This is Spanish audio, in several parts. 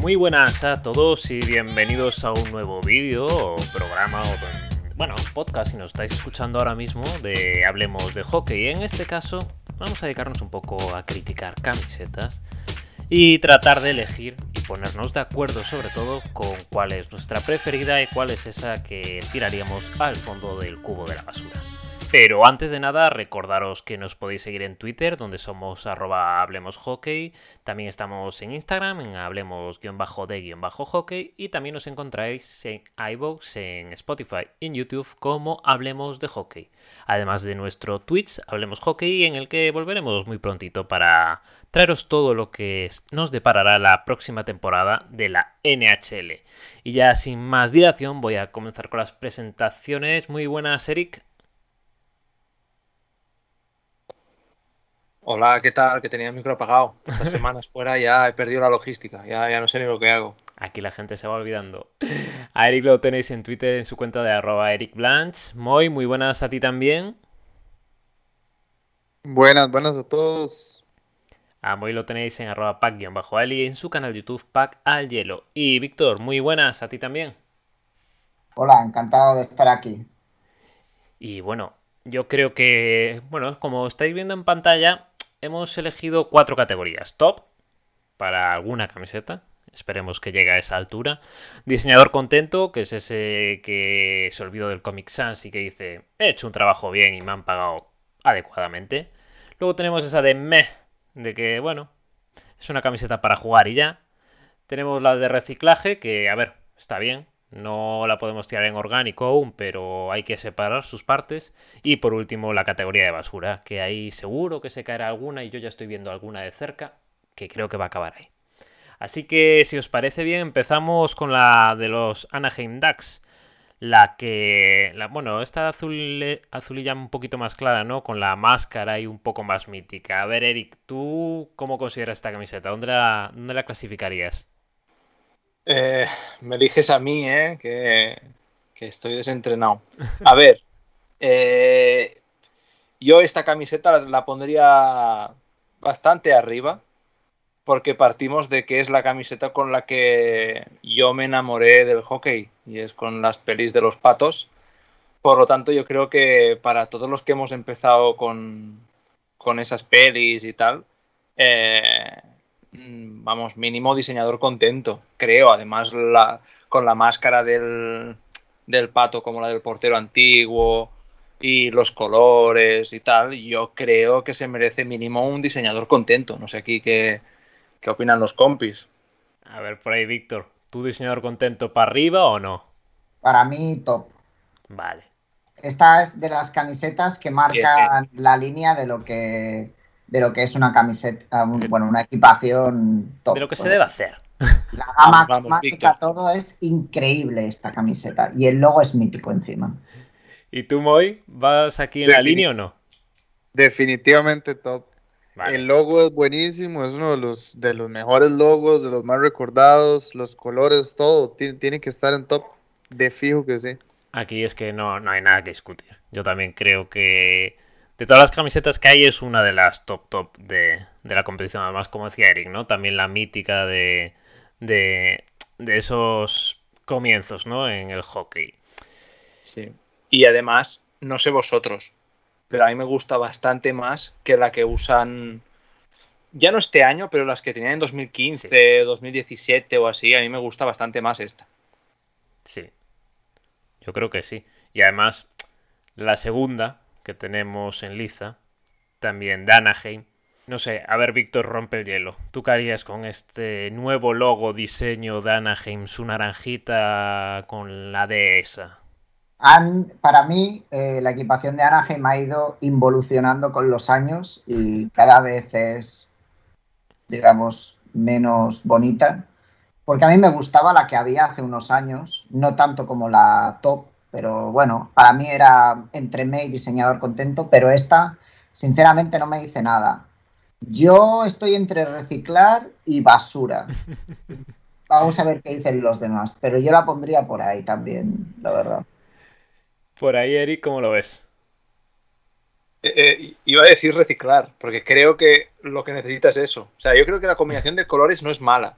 Muy buenas a todos y bienvenidos a un nuevo vídeo o programa o bueno, podcast si nos estáis escuchando ahora mismo de Hablemos de Hockey. En este caso vamos a dedicarnos un poco a criticar camisetas y tratar de elegir y ponernos de acuerdo sobre todo con cuál es nuestra preferida y cuál es esa que tiraríamos al fondo del cubo de la basura. Pero antes de nada, recordaros que nos podéis seguir en Twitter, donde somos arroba hablemos hockey. También estamos en Instagram, en hablemos-de-hockey. Y también nos encontráis en iVoox, en Spotify y en YouTube como Hablemos de Hockey. Además de nuestro Twitch, Hablemos Hockey, en el que volveremos muy prontito para traeros todo lo que nos deparará la próxima temporada de la NHL. Y ya sin más dilación, voy a comenzar con las presentaciones. Muy buenas, Eric. Hola, ¿qué tal? Que tenía el micro apagado. Estas semanas fuera ya he perdido la logística, ya, ya no sé ni lo que hago. Aquí la gente se va olvidando. A Eric lo tenéis en Twitter en su cuenta de arroba Eric Blanch. Muy, muy buenas a ti también. Buenas, buenas a todos. A Moy lo tenéis en arroba pack-ali en su canal de YouTube Pack al Hielo. Y Víctor, muy buenas a ti también. Hola, encantado de estar aquí. Y bueno, yo creo que, bueno, como estáis viendo en pantalla, hemos elegido cuatro categorías. Top, para alguna camiseta. Esperemos que llegue a esa altura. Diseñador contento, que es ese que se olvidó del Comic Sans y que dice, he hecho un trabajo bien y me han pagado adecuadamente. Luego tenemos esa de meh, de que, bueno, es una camiseta para jugar y ya. Tenemos la de reciclaje, que, a ver, está bien, no la podemos tirar en orgánico aún, pero hay que separar sus partes. Y por último, la categoría de basura, que ahí seguro que se caerá alguna y yo ya estoy viendo alguna de cerca, que creo que va a acabar ahí. Así que si os parece bien, empezamos con la de los Anaheim Ducks. La que, la, bueno, esta azul, azulilla un poquito más clara, ¿no? Con la máscara y un poco más mítica. A ver, Eric, ¿tú cómo consideras esta camiseta? ¿Dónde la, dónde la clasificarías? Eh, me eliges a mí, ¿eh? Que, estoy desentrenado. A ver, eh, yo esta camiseta la pondría bastante arriba porque partimos de que es la camiseta con la que yo me enamoré del hockey y es con las pelis de los patos. Por lo tanto, yo creo que para todos los que hemos empezado con, con esas pelis y tal, eh, vamos, mínimo diseñador contento, creo. Además, la, con la máscara del, del pato como la del portero antiguo y los colores y tal, yo creo que se merece mínimo un diseñador contento. No sé aquí qué, qué opinan los compis. A ver, por ahí, Víctor, ¿tú diseñador contento para arriba o no? Para mí, top. Vale. Esta es de las camisetas que marcan la línea de lo que de lo que es una camiseta, bueno, una equipación top. De lo que se debe hacer. La gama cromática, todo es increíble esta camiseta. Y el logo es mítico encima. ¿Y tú, Moy, vas aquí en la línea o no? Definitivamente top. El logo es buenísimo, es uno de los, de los mejores logos, de los más recordados, los colores, todo tiene, tiene que estar en top. De fijo que sí. Aquí es que no, no hay nada que discutir. Yo también creo que de todas las camisetas que hay es una de las top top de, la competición. Además, como decía Eric, ¿no? También la mítica de, de, esos comienzos, ¿no? En el hockey. Sí. Y además, no sé vosotros, pero a mí me gusta bastante más que la que usan, ya no este año, pero las que tenían en 2015, 2017 o así, a mí me gusta bastante más esta. Sí, yo creo que sí. Y además, la segunda, que tenemos en Liza, también de Anaheim. No sé, a ver, Víctor, rompe el hielo. ¿Tú qué harías con este nuevo logo, diseño de Anaheim, su naranjita con la dehesa? para mí, eh, la equipación de Anaheim ha ido involucionando con los años y cada vez es, digamos, menos bonita. Porque a mí me gustaba la que había hace unos años, no tanto como la top, pero bueno, para mí era entre me y diseñador contento, pero esta, sinceramente, no me dice nada. Yo estoy entre reciclar y basura. Vamos a ver qué dicen los demás, pero yo la pondría por ahí también, la verdad. Por ahí, Eric, ¿cómo lo ves? Eh, eh, iba a decir reciclar, porque creo que lo que necesitas es eso. O sea, yo creo que la combinación de colores no es mala.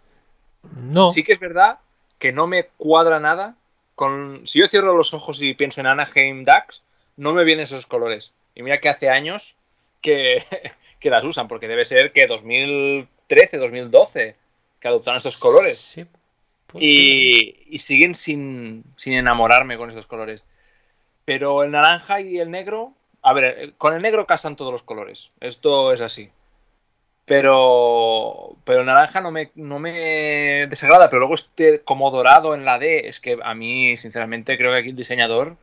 No. Sí que es verdad que no me cuadra nada con. Si yo cierro los ojos y pienso en Anaheim Ducks, no me vienen esos colores. Y mira que hace años que, que las usan, porque debe ser que 2013, 2012 que adoptaron estos colores. Sí. Y, y, siguen sin, sin enamorarme con estos colores. Pero el naranja y el negro. A ver, con el negro casan todos los colores. Esto es así. Pero, pero naranja no me, no me desagrada, pero luego este como dorado en la D, es que a mí, sinceramente, creo que aquí el diseñador,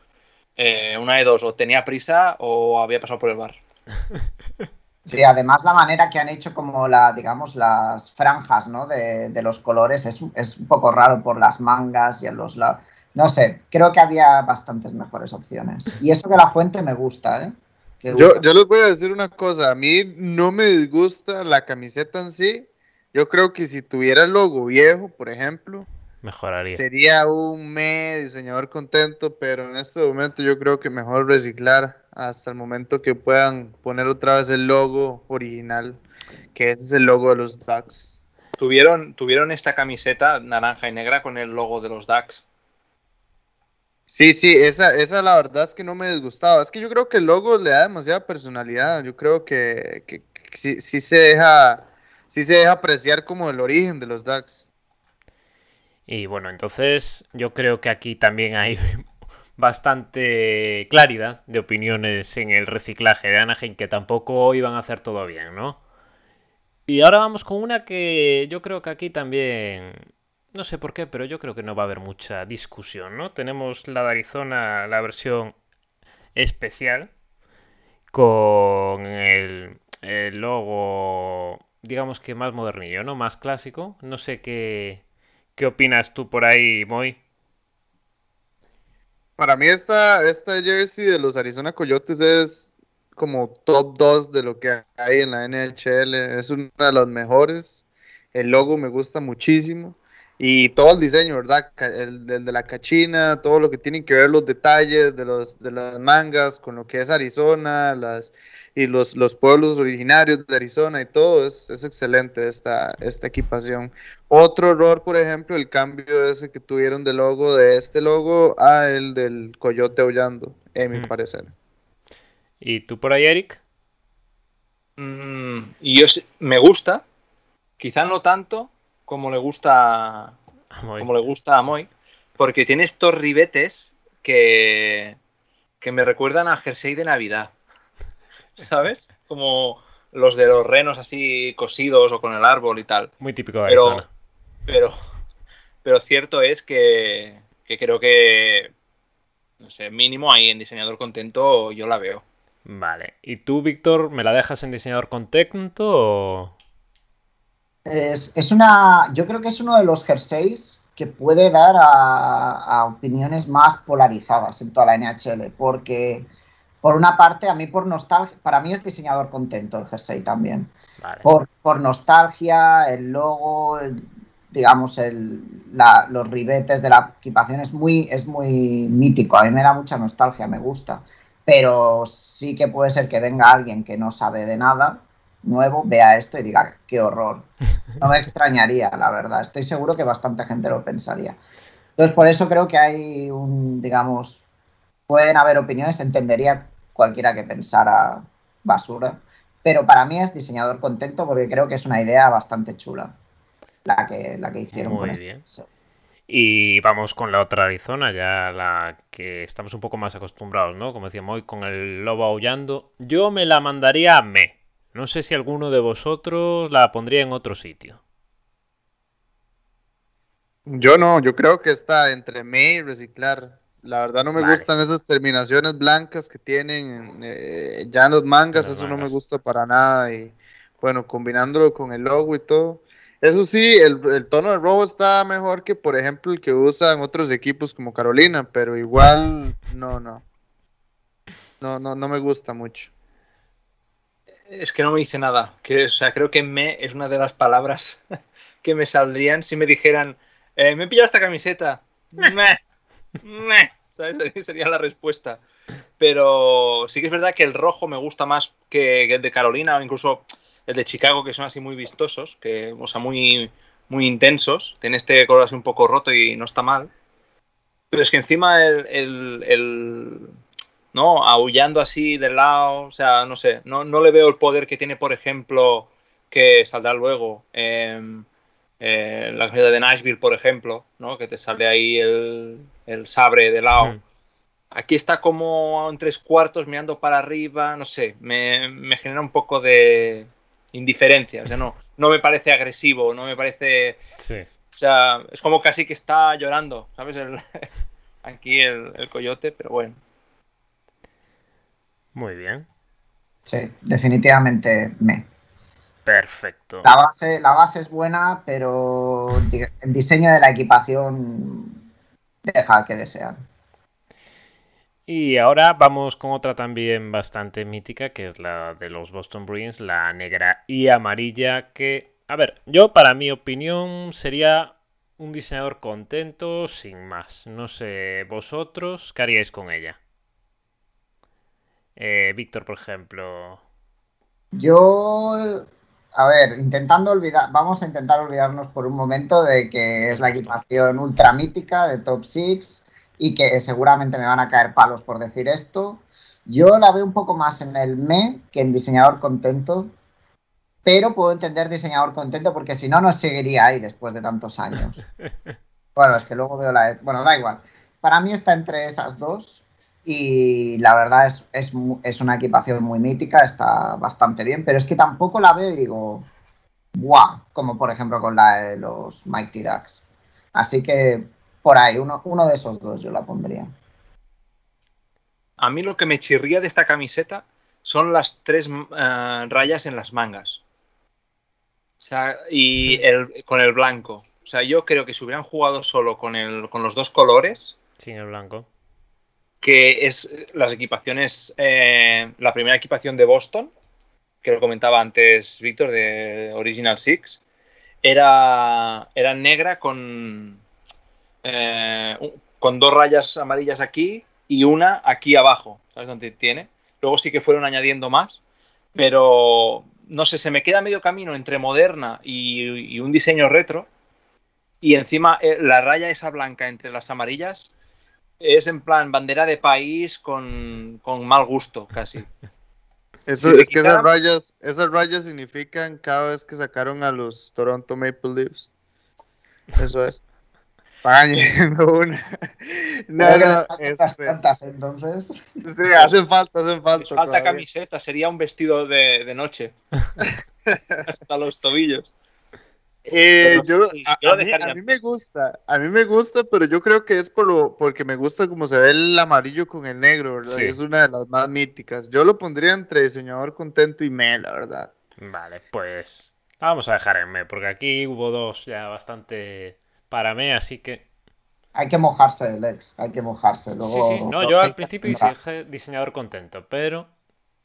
eh, una de dos, o tenía prisa o había pasado por el bar. Sí, además la manera que han hecho como la, digamos, las franjas, ¿no? De, de los colores es, es, un poco raro por las mangas y en los lados. No sé, creo que había bastantes mejores opciones. Y eso que la fuente me gusta, ¿eh? Yo, yo, les voy a decir una cosa, a mí no me disgusta la camiseta en sí. Yo creo que si tuviera el logo viejo, por ejemplo, mejoraría. Sería un me diseñador contento, pero en este momento yo creo que mejor reciclar hasta el momento que puedan poner otra vez el logo original, que ese es el logo de los Ducks. Tuvieron, tuvieron esta camiseta naranja y negra con el logo de los Ducks. Sí, sí, esa, esa la verdad es que no me disgustaba. Es que yo creo que el logo le da demasiada personalidad. Yo creo que, que, sí, sí, se deja, sí se deja apreciar como el origen de los Ducks. Y bueno, entonces yo creo que aquí también hay bastante claridad de opiniones en el reciclaje de Anaheim, que tampoco iban a hacer todo bien, ¿no? Y ahora vamos con una que yo creo que aquí también no sé por qué, pero yo creo que no va a haber mucha discusión, ¿no? Tenemos la de Arizona, la versión especial, con el, logo, digamos que más modernillo, ¿no? Más clásico. No sé qué, qué opinas tú por ahí, Moy. Para mí esta, esta jersey de los Arizona Coyotes es como top 2 de lo que hay en la NHL. Es una de las mejores. El logo me gusta muchísimo. Y todo el diseño, ¿verdad? El, de la cachina, todo lo que tiene que ver los detalles de, los, de las mangas con lo que es Arizona, las, y los, los pueblos originarios de Arizona y todo, es, es excelente esta, esta equipación. Otro error, por ejemplo, el cambio ese que tuvieron de logo, de este logo a el del coyote aullando, en mi mm. parecer. ¿Y tú por ahí, Eric? Mm, y yo me gusta, quizá no tanto, como le gusta como le gusta a Moy, porque tiene estos ribetes que, que me recuerdan a jersey de Navidad. ¿Sabes? Como los de los renos así cosidos o con el árbol y tal. Muy típico de Arizona. Pero, pero, cierto es que, que creo que, no sé, mínimo ahí en diseñador contento yo la veo. Vale. ¿Y tú, Víctor, me la dejas en diseñador contento o...? Es, una. Yo creo que es uno de los jerseys que puede dar a, opiniones más polarizadas en toda la NHL. Porque, por una parte, a mí por nostalgia. Para mí es diseñador contento el jersey también. Por, por, nostalgia, el logo, digamos, el, los ribetes de la equipación es muy, es muy mítico. A mí me da mucha nostalgia, me gusta. Pero sí que puede ser que venga alguien que no sabe de nada nuevo vea esto y diga, qué horror. No me extrañaría, la verdad. Estoy seguro que bastante gente lo pensaría. Entonces, por eso creo que hay un, digamos, pueden haber opiniones, entendería cualquiera que pensara basura, pero para mí es diseñador contento porque creo que es una idea bastante chula la que, la que hicieron. Muy bien. Y vamos con la otra Arizona, ya la que estamos un poco más acostumbrados, ¿no? Como decíamos hoy, con el lobo aullando. Yo me la mandaría a me. No sé si alguno de vosotros la pondría en otro sitio. Yo no, yo creo que está entre me y reciclar. La verdad no me gustan esas terminaciones blancas que tienen eh, ya en los mangas, eso no me gusta para nada. Y bueno, combinándolo con el logo y todo. Eso sí, el, el, tono de rojo está mejor que, por ejemplo, el que usan otros equipos como Carolina, pero igual no, no. No, no, no me gusta mucho. Es que no me dice nada. Que, o sea, creo que me es una de las palabras que me saldrían si me dijeran, eh, me he pillado esta camiseta. me, me. ¿Sabes? Sería la respuesta. Pero sí que es verdad que el rojo me gusta más que el de Carolina o incluso el de Chicago, que son así muy vistosos, que, o sea, muy, muy intensos. Tiene este color así un poco roto y no está mal. Pero es que encima el, ¿no? Aullando así de lado, o sea, no sé, no, no, le veo el poder que tiene, por ejemplo, que saldrá luego en eh, la ciudad de Nashville, por ejemplo, ¿no? Que te sale ahí el, el sabre de lado. Hmm. Aquí está como en tres cuartos mirando para arriba, no sé, me, me genera un poco de indiferencia, o sea, no, no me parece agresivo, no me parece... Sí. O sea, es como casi que está llorando, ¿sabes? aquí el, el coyote, pero bueno. Muy bien. Sí, definitivamente me. Perfecto. La base, la base es buena, pero el diseño de la equipación deja que desear. Y ahora vamos con otra también bastante mítica, que es la de los Boston Bruins, la negra y amarilla, que, a ver, yo para mi opinión sería un diseñador contento sin más. No sé, vosotros, ¿qué haríais con ella? Eh, Víctor, por ejemplo. Yo, a ver, intentando olvidar, vamos a intentar olvidarnos por un momento de que es la equipación ultra mítica de Top Six y que seguramente me van a caer palos por decir esto. Yo la veo un poco más en el me que en diseñador contento, pero puedo entender diseñador contento porque si no, no seguiría ahí después de tantos años. Bueno, es que luego veo la... Bueno, da igual. Para mí está entre esas dos y la verdad es, es, una equipación muy mítica, está bastante bien, pero es que tampoco la veo y digo, ¡guau! Como por ejemplo con la de los Mighty Ducks. Así que por ahí, uno, uno de esos dos yo la pondría. A mí lo que me chirría de esta camiseta son las tres eh, rayas en las mangas. O sea, y el, con el blanco. O sea, yo creo que si hubieran jugado solo con, el, con los dos colores. Sin el blanco que es las equipaciones, eh, la primera equipación de Boston, que lo comentaba antes Víctor de Original Six, era, era negra con, eh, con dos rayas amarillas aquí y una aquí abajo, ¿sabes dónde tiene? Luego sí que fueron añadiendo más, pero no sé, se me queda medio camino entre moderna y, y un diseño retro. Y encima eh, la raya esa blanca entre las amarillas es en plan bandera de país con, mal gusto, casi. Eso, es que esas rayas, esas rayas significan cada vez que sacaron a los Toronto Maple Leafs. Eso es. Pañendo una. No, no, este... entonces. Sí, hacen falta, hacen falta. falta camiseta, sería un vestido de, de noche. Hasta los tobillos. Eh, yo, a, mí, me gusta, a mí me gusta, pero yo creo que es por lo, porque me gusta como se ve el amarillo con el negro, ¿verdad? Es una de las más míticas. Yo lo pondría entre diseñador contento y me, la verdad. Vale, pues vamos a dejar en me, porque aquí hubo dos ya bastante para me, así que... Hay que mojarse, Lex, hay que mojarse. Luego, sí, sí, no, yo al principio dije diseñador contento, pero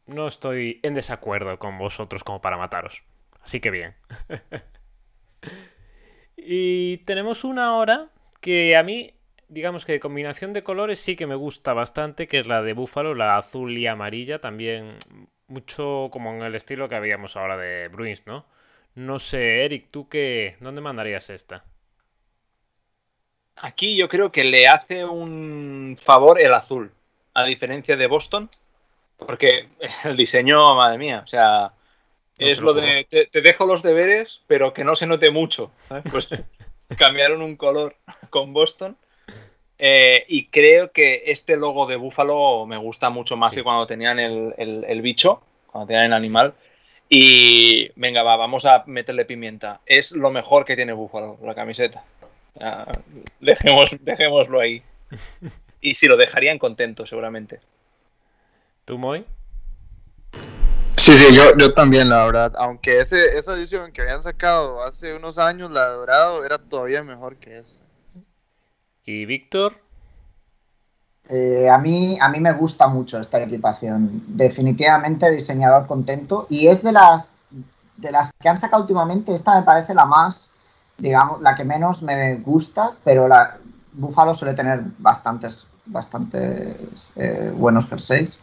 no estoy en desacuerdo con vosotros como para mataros. Así que bien. Y tenemos una hora que a mí, digamos que de combinación de colores sí que me gusta bastante, que es la de búfalo, la azul y amarilla, también mucho como en el estilo que habíamos ahora de Bruins, ¿no? No sé, Eric, ¿tú qué? ¿Dónde mandarías esta? Aquí yo creo que le hace un favor el azul, a diferencia de Boston, porque el diseño, madre mía, o sea, es lo, de te, dejo los deberes, pero que no se note mucho. Pues cambiaron un color con Boston. Eh, y creo que este logo de Búfalo me gusta mucho más que cuando tenían el, bicho, cuando tenían el animal. Y venga, va, vamos a meterle pimienta. Es lo mejor que tiene Búfalo, la camiseta. dejemos, dejémoslo ahí. Y si lo dejarían contento, seguramente. ¿Tú, Moy? Sí, sí, yo, yo también, la verdad. Aunque ese, esa edición que habían sacado hace unos años, la de Dorado, era todavía mejor que esta. ¿Y Víctor? Eh, a, mí, a mí me gusta mucho esta equipación. Definitivamente diseñador contento. Y es de las, de las que han sacado últimamente, esta me parece la más, digamos, la que menos me gusta, pero la Buffalo suele tener bastantes, bastantes eh, buenos jerseys.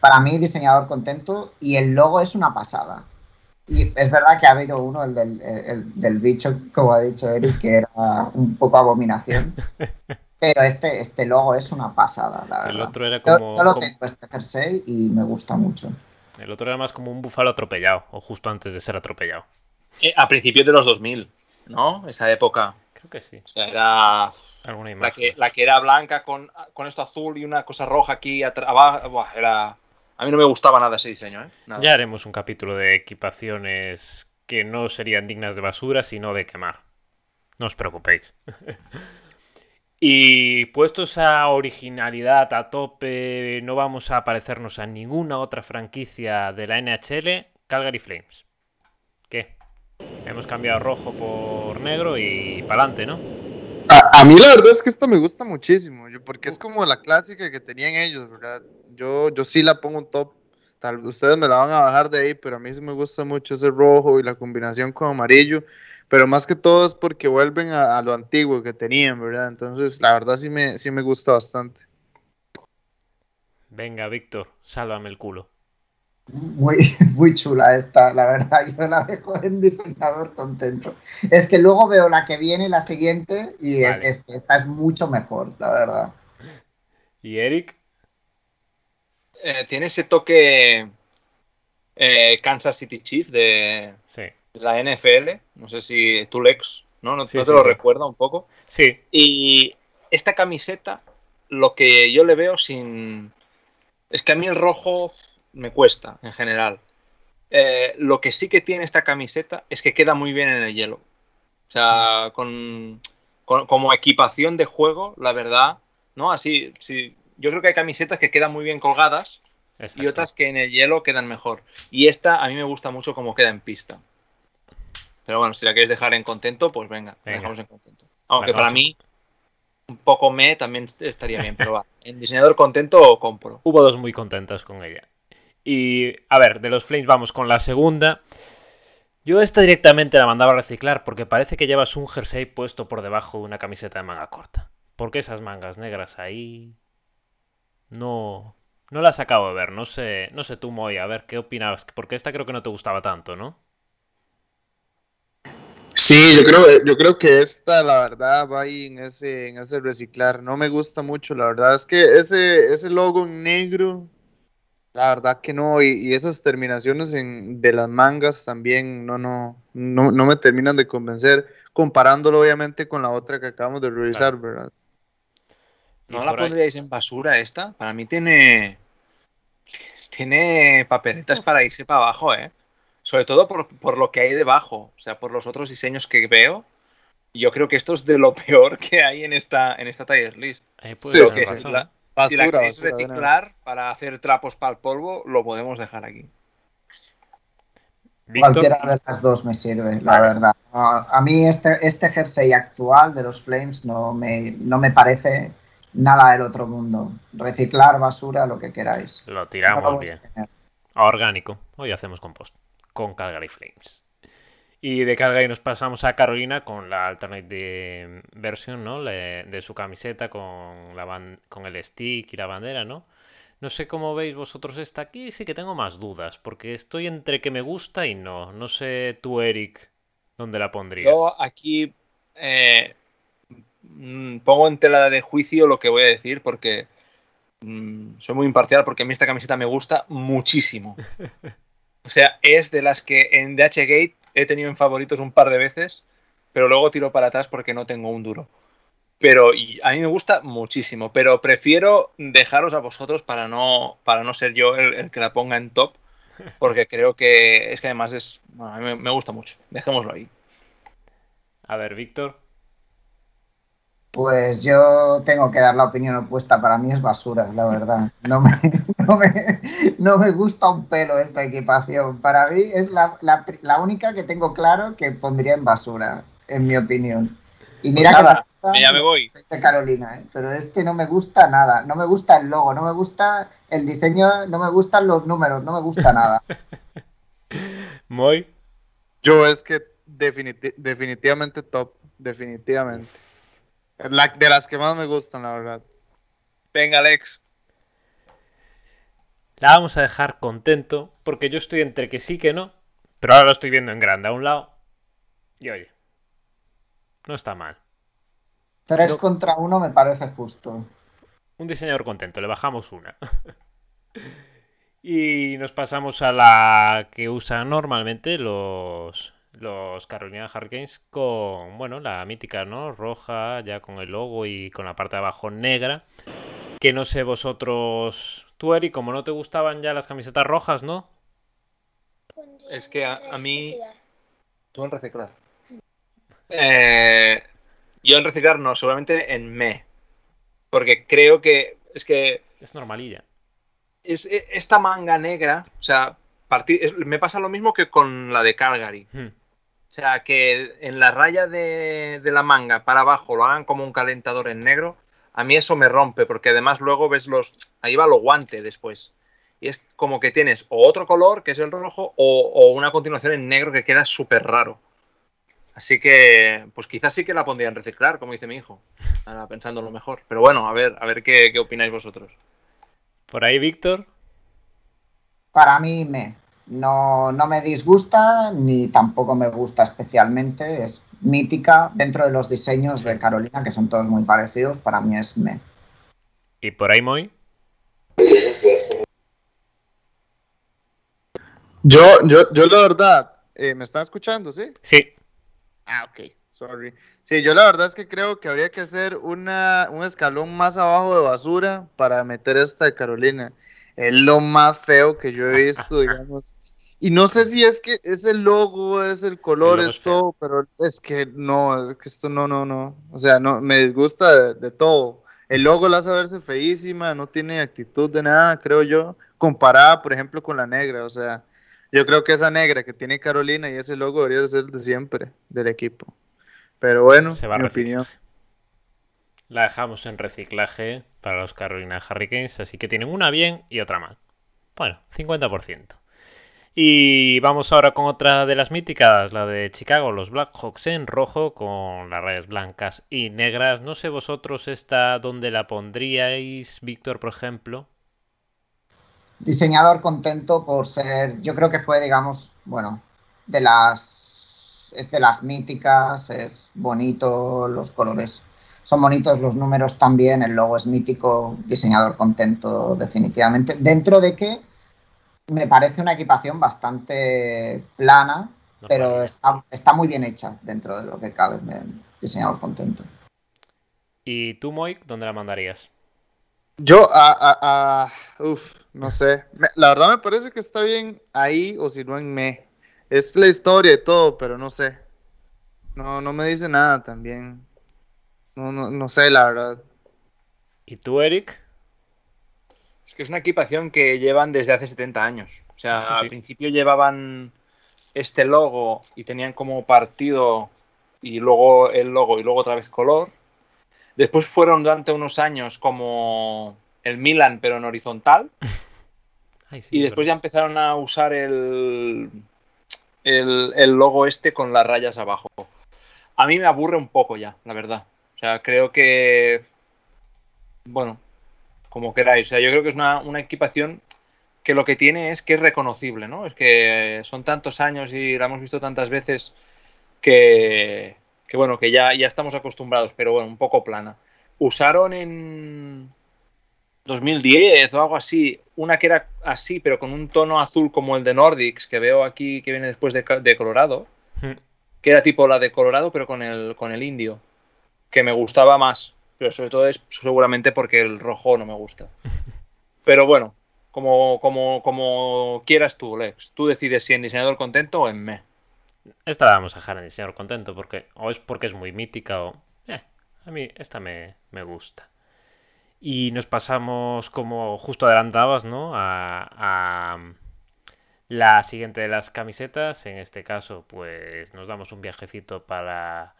Para mí, diseñador contento y el logo es una pasada. Y es verdad que ha habido uno, el del, bicho, como ha dicho Eric, que era un poco abominación. Pero este, este logo es una pasada, la verdad. El otro era como. Yo, lo tengo este jersey y me gusta mucho. El otro era más como un búfalo atropellado, o justo antes de ser atropellado. Eh, a principios de los 2000, ¿no? Esa época. Creo que sí. O sea, era. Alguna La que, la que era blanca con, con esto azul y una cosa roja aquí abajo. Era a mí no me gustaba nada ese diseño, ¿eh? Ya haremos un capítulo de equipaciones que no serían dignas de basura, sino de quemar. No os preocupéis. y puestos a originalidad a tope, no vamos a parecernos a ninguna otra franquicia de la NHL, Calgary Flames. ¿Qué? Hemos cambiado rojo por negro y para adelante, ¿no? A, mí la verdad es que esta me gusta muchísimo, porque es como la clásica que tenían ellos, ¿verdad? yo, yo sí la pongo un top. Tal, ustedes me la van a bajar de ahí, pero a mí sí me gusta mucho ese rojo y la combinación con amarillo. Pero más que todo es porque vuelven a, lo antiguo que tenían, ¿verdad? Entonces, la verdad sí me, sí me gusta bastante. Venga, Víctor, sálvame el culo. Muy, muy chula esta, la verdad. Yo la dejo en diseñador contento. Es que luego veo la que viene, la siguiente, y es, es que esta es mucho mejor, la verdad. ¿Y Eric? Eh, tiene ese toque eh, Kansas City Chief de, la NFL. No sé si tu Lex, ¿no? ¿No, te lo recuerda un poco? Sí. Y esta camiseta, lo que yo le veo sin. Es que a mí el rojo me cuesta en general. Eh, lo que sí que tiene esta camiseta es que queda muy bien en el hielo. O sea, con, como equipación de juego, la verdad, ¿no? Así, si yo creo que hay camisetas que quedan muy bien colgadas y otras que en el hielo quedan mejor. Y esta a mí me gusta mucho como queda en pista. Pero bueno, si la queréis dejar en contento, pues venga, la dejamos en contento. Aunque para mí, un poco me también estaría bien, pero va. En diseñador contento compro. Hubo dos muy contentas con ella. Y a ver, de los Flames vamos con la segunda. Yo esta directamente la mandaba a reciclar porque parece que llevas un jersey puesto por debajo de una camiseta de manga corta. ¿Por qué esas mangas negras ahí? No, no las acabo de ver. No sé, no sé tú, Moy, a ver qué opinabas. Porque esta creo que no te gustaba tanto, ¿no? Sí, yo creo, yo creo que esta, la verdad, va ahí en ese, en ese reciclar. No me gusta mucho, la verdad es que ese, ese logo en negro, la verdad que no. Y, esas terminaciones en, de las mangas también no, no, no, no me terminan de convencer. Comparándolo, obviamente, con la otra que acabamos de revisar, ¿verdad? ¿No la pondríais en basura esta? Para mí tiene. Tiene papeletas para irse para abajo, ¿eh? Sobre todo por, lo que hay debajo. O sea, por los otros diseños que veo. Yo creo que esto es de lo peor que hay en esta, en esta tier list. sí, sí, si la, queréis reciclar para hacer trapos para el polvo, lo podemos dejar aquí. Cualquiera de las dos me sirve, la verdad. A mí este, este jersey actual de los Flames no me, no me parece nada del otro mundo. Reciclar, basura, lo que queráis. Lo tiramos bien. orgánico. Hoy hacemos compost. Con Calgary Flames. Y de Calgary nos pasamos a Carolina con la alternate version, ¿no? de su camiseta con, la con el stick y la bandera, ¿no? No sé cómo veis vosotros esta aquí, sí que tengo más dudas, porque estoy entre que me gusta y no. No sé tú, Eric, dónde la pondrías. Yo aquí eh, Mm, pongo en tela de juicio lo que voy a decir porque mm, soy muy imparcial porque a mí esta camiseta me gusta muchísimo. O sea, es de las que en DHgate he tenido en favoritos un par de veces, pero luego tiro para atrás porque no tengo un duro. Pero a mí me gusta muchísimo, pero prefiero dejaros a vosotros para no, para no ser yo el, que la ponga en top, porque creo que es que además es, a mí me gusta mucho. Dejémoslo ahí. A ver, Víctor. Pues yo tengo que dar la opinión opuesta. Para mí es basura, la verdad. No me, no me, gusta un pelo esta equipación. Para mí es la, única que tengo claro que pondría en basura, en mi opinión. Y mira pues que ya me voy. De Carolina, ¿eh? pero este no me gusta nada. No me gusta el logo, no me gusta el diseño, no me gustan los números, no me gusta nada. Muy. Yo es que definitivamente top, definitivamente de las que más me gustan, la verdad. Venga, Alex. La vamos a dejar contento, porque yo estoy entre que sí que no. Pero ahora lo estoy viendo en grande a un lado. Y oye, no está mal. Tres contra uno me parece justo. Un diseñador contento, le bajamos una. y nos pasamos a la que usan normalmente los, los Carolina Hurricanes con, bueno, la mítica, ¿no? Roja, ya con el logo y con la parte de abajo negra. Que no sé vosotros, tú Eri, como no te gustaban ya las camisetas rojas, ¿no? Es que a, mí... Tú en reciclar. Eh, yo en reciclar no, seguramente en me. Porque creo que es que... Es normalilla. Es, e, esta manga negra, o sea, me pasa lo mismo que con la de Calgary. Hmm. O sea, que en la raya de, la manga para abajo lo hagan como un calentador en negro, a mí eso me rompe, porque además luego ves los... Ahí va lo guante después. Y es como que tienes o otro color, que es el rojo, o, o una continuación en negro que queda súper raro. Así que, pues quizás sí que la pondrían reciclar, como dice mi hijo. Ahora pensando lo mejor. Pero bueno, a ver, a ver qué, opináis vosotros. Por ahí, Víctor. Para mí me. No, no me disgusta ni tampoco me gusta especialmente. Es mítica dentro de los diseños de Carolina, que son todos muy parecidos. Para mí es me. ¿Y por ahí, Moy? Yo, yo, yo la verdad, eh, ¿me están escuchando, sí? Sí. Ah, ok, sorry. Sí, yo la verdad es que creo que habría que hacer una, un escalón más abajo de basura para meter esta de Carolina. Es lo más feo que yo he visto, digamos. Y no sé si es que es el logo, es el color, es, todo, pero es que no, es que esto no, no, no. O sea, no, me disgusta de, todo. El logo la hace verse feísima, no tiene actitud de nada, creo yo, comparada, por ejemplo, con la negra. O sea, yo creo que esa negra que tiene Carolina y ese logo debería ser de siempre del equipo. Pero bueno, Se mi opinión. La dejamos en reciclaje para los Carolina Hurricanes, así que tienen una bien y otra mal. Bueno, 50%. Y vamos ahora con otra de las míticas, la de Chicago, los Blackhawks en rojo con las rayas blancas y negras. No sé vosotros esta dónde la pondríais, Víctor, por ejemplo diseñador contento por ser, yo creo que fue, digamos, bueno, de las, es de las míticas, es bonito, los colores son bonitos, los números también, el logo es mítico, diseñador contento definitivamente, dentro de que me parece una equipación bastante plana, pero está, está, muy bien hecha dentro de lo que cabe, diseñador contento. ¿Y tú, Moik, dónde la mandarías? Yo, a, uf, no sé. la verdad me parece que está bien ahí o si no en me. Es la historia y todo, pero no sé. No, no me dice nada también. No, no, no sé, la verdad. ¿Y tú, Eric? Es que es una equipación que llevan desde hace 70 años. O sea, al principio llevaban este logo y tenían como partido y luego el logo y luego otra vez color. Después fueron durante unos años como el Milan, pero en horizontal. y después ya empezaron a usar el, el, logo este con las rayas abajo. A mí me aburre un poco ya, la verdad. O sea, creo que. Bueno, como queráis. O sea, yo creo que es una, una equipación que lo que tiene es que es reconocible, ¿no? Es que son tantos años y la hemos visto tantas veces que, que bueno, que ya, ya estamos acostumbrados, pero bueno, un poco plana. Usaron en, 2010 o algo así, una que era así, pero con un tono azul como el de Nordics, que veo aquí que viene después de, Colorado, hmm. que era tipo la de Colorado, pero con el, con el indio, que me gustaba más, pero sobre todo es seguramente porque el rojo no me gusta. Pero bueno, como, como, como quieras tú, Lex, tú decides si en diseñador contento o en me. Esta la vamos a dejar en diseñador contento, porque o es porque es muy mítica o... Eh, a mí esta me, me gusta. Y nos pasamos, como justo adelantabas, ¿no? A, la siguiente de las camisetas. En este caso, pues nos damos un viajecito para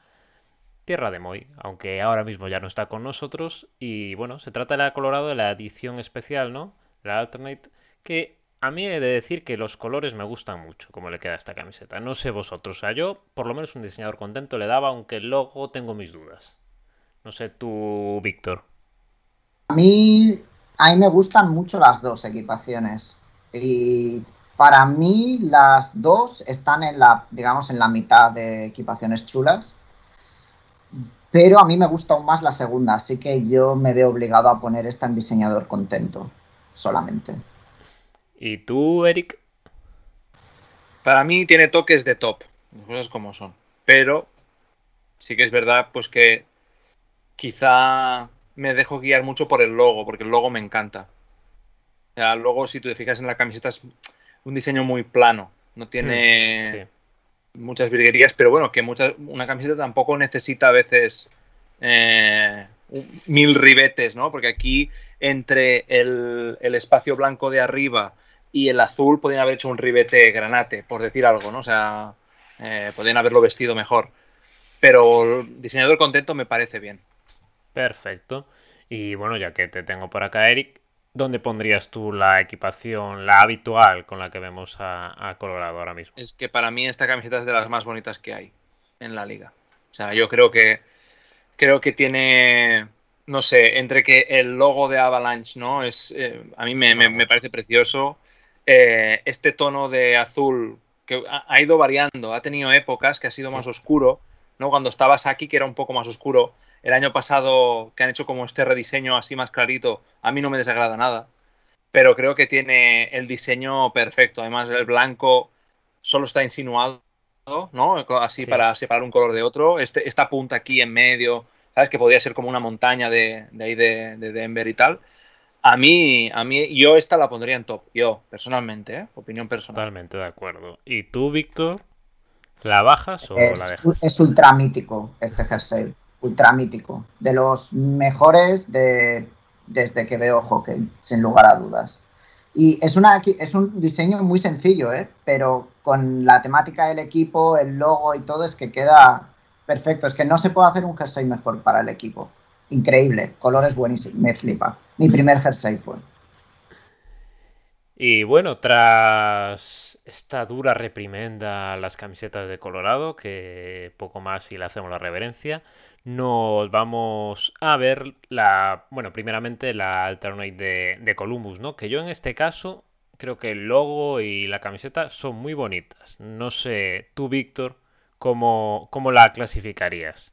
Tierra de Moy, aunque ahora mismo ya no está con nosotros. Y bueno, se trata de la Colorado de la edición especial, ¿no? La Alternate, que a mí he de decir que los colores me gustan mucho, como le queda a esta camiseta. No sé vosotros, o sea, yo por lo menos un diseñador contento le daba, aunque el logo tengo mis dudas. No sé tú, Víctor. A mí, a mí me gustan mucho las dos equipaciones. Y para mí las dos están en la, digamos, en la mitad de equipaciones chulas. Pero a mí me gusta aún más la segunda, así que yo me veo obligado a poner esta en diseñador contento solamente. ¿Y tú, Eric? Para mí tiene toques de top, cosas como son. Pero sí que es verdad, pues que quizá me dejo guiar mucho por el logo, porque el logo me encanta. O sea, el logo, si tú te fijas en la camiseta, es un diseño muy plano. No tiene hmm, muchas virguerías, pero bueno, que muchas, una camiseta tampoco necesita a veces eh, mil ribetes, ¿no? Porque aquí entre el, espacio blanco de arriba y el azul podrían haber hecho un ribete granate, por decir algo, ¿no? O sea, eh, podrían haberlo vestido mejor. Pero el diseñador contento me parece bien. Perfecto. Y bueno, ya que te tengo por acá, Eric, ¿dónde pondrías tú la equipación, la habitual con la que vemos a, Colorado ahora mismo? Es que para mí esta camiseta es de las más bonitas que hay en la liga. O sea, yo creo que creo que tiene, no sé, entre que el logo de Avalanche, ¿no? Es, eh, a mí me, parece precioso. Eh, este tono de azul que ha, ido variando, ha tenido épocas que ha sido más oscuro, ¿no? Cuando estaba Saki, que era un poco más oscuro. El año pasado, que han hecho como este rediseño así más clarito, a mí no me desagrada nada. Pero creo que tiene el diseño perfecto. Además, el blanco solo está insinuado, ¿no? Así para separar un color de otro. Este, esta punta aquí en medio, ¿sabes? Que podría ser como una montaña de, ahí de, Denver y tal. A mí, a mí, yo esta la pondría en top, yo, personalmente, ¿eh? opinión personal. Totalmente de acuerdo. ¿Y tú, Víctor? ¿La bajas o la dejas? Es ultra mítico este jersey ultra mítico, de los mejores de, desde que veo hockey, sin lugar a dudas. Y es, una, es un diseño muy sencillo, ¿eh? pero con la temática del equipo, el logo y todo, es que queda perfecto. Es que no se puede hacer un jersey mejor para el equipo. Increíble, colores buenísimos, me flipa. Mi primer jersey fue. Y bueno, tras esta dura reprimenda a las camisetas de Colorado, que poco más si le hacemos la reverencia, nos vamos a ver la, bueno, primeramente la alternate de, de, Columbus, ¿no? Que yo en este caso creo que el logo y la camiseta son muy bonitas. No sé, tú, Víctor, ¿cómo, cómo la clasificarías?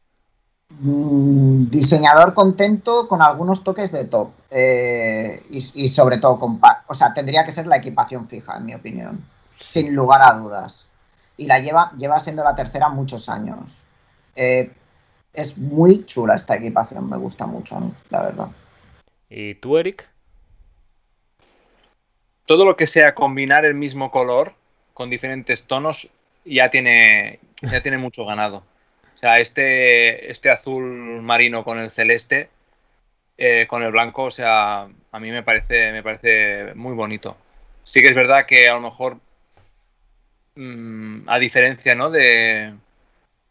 Mm, diseñador contento con algunos toques de top eh, y, sobre todo con... O sea, tendría que ser la equipación fija, en mi opinión, sin lugar a dudas. Y la lleva, lleva siendo la tercera muchos años. Eh, es muy chula esta equipación, me gusta mucho, la verdad. ¿Y tú, Eric? Todo lo que sea combinar el mismo color con diferentes tonos ya tiene, ya tiene mucho ganado. O sea, este, este azul marino con el celeste, eh, con el blanco, o sea, a mí me parece, me parece muy bonito. Sí que es verdad que a lo mejor, mm, a diferencia ¿no? de,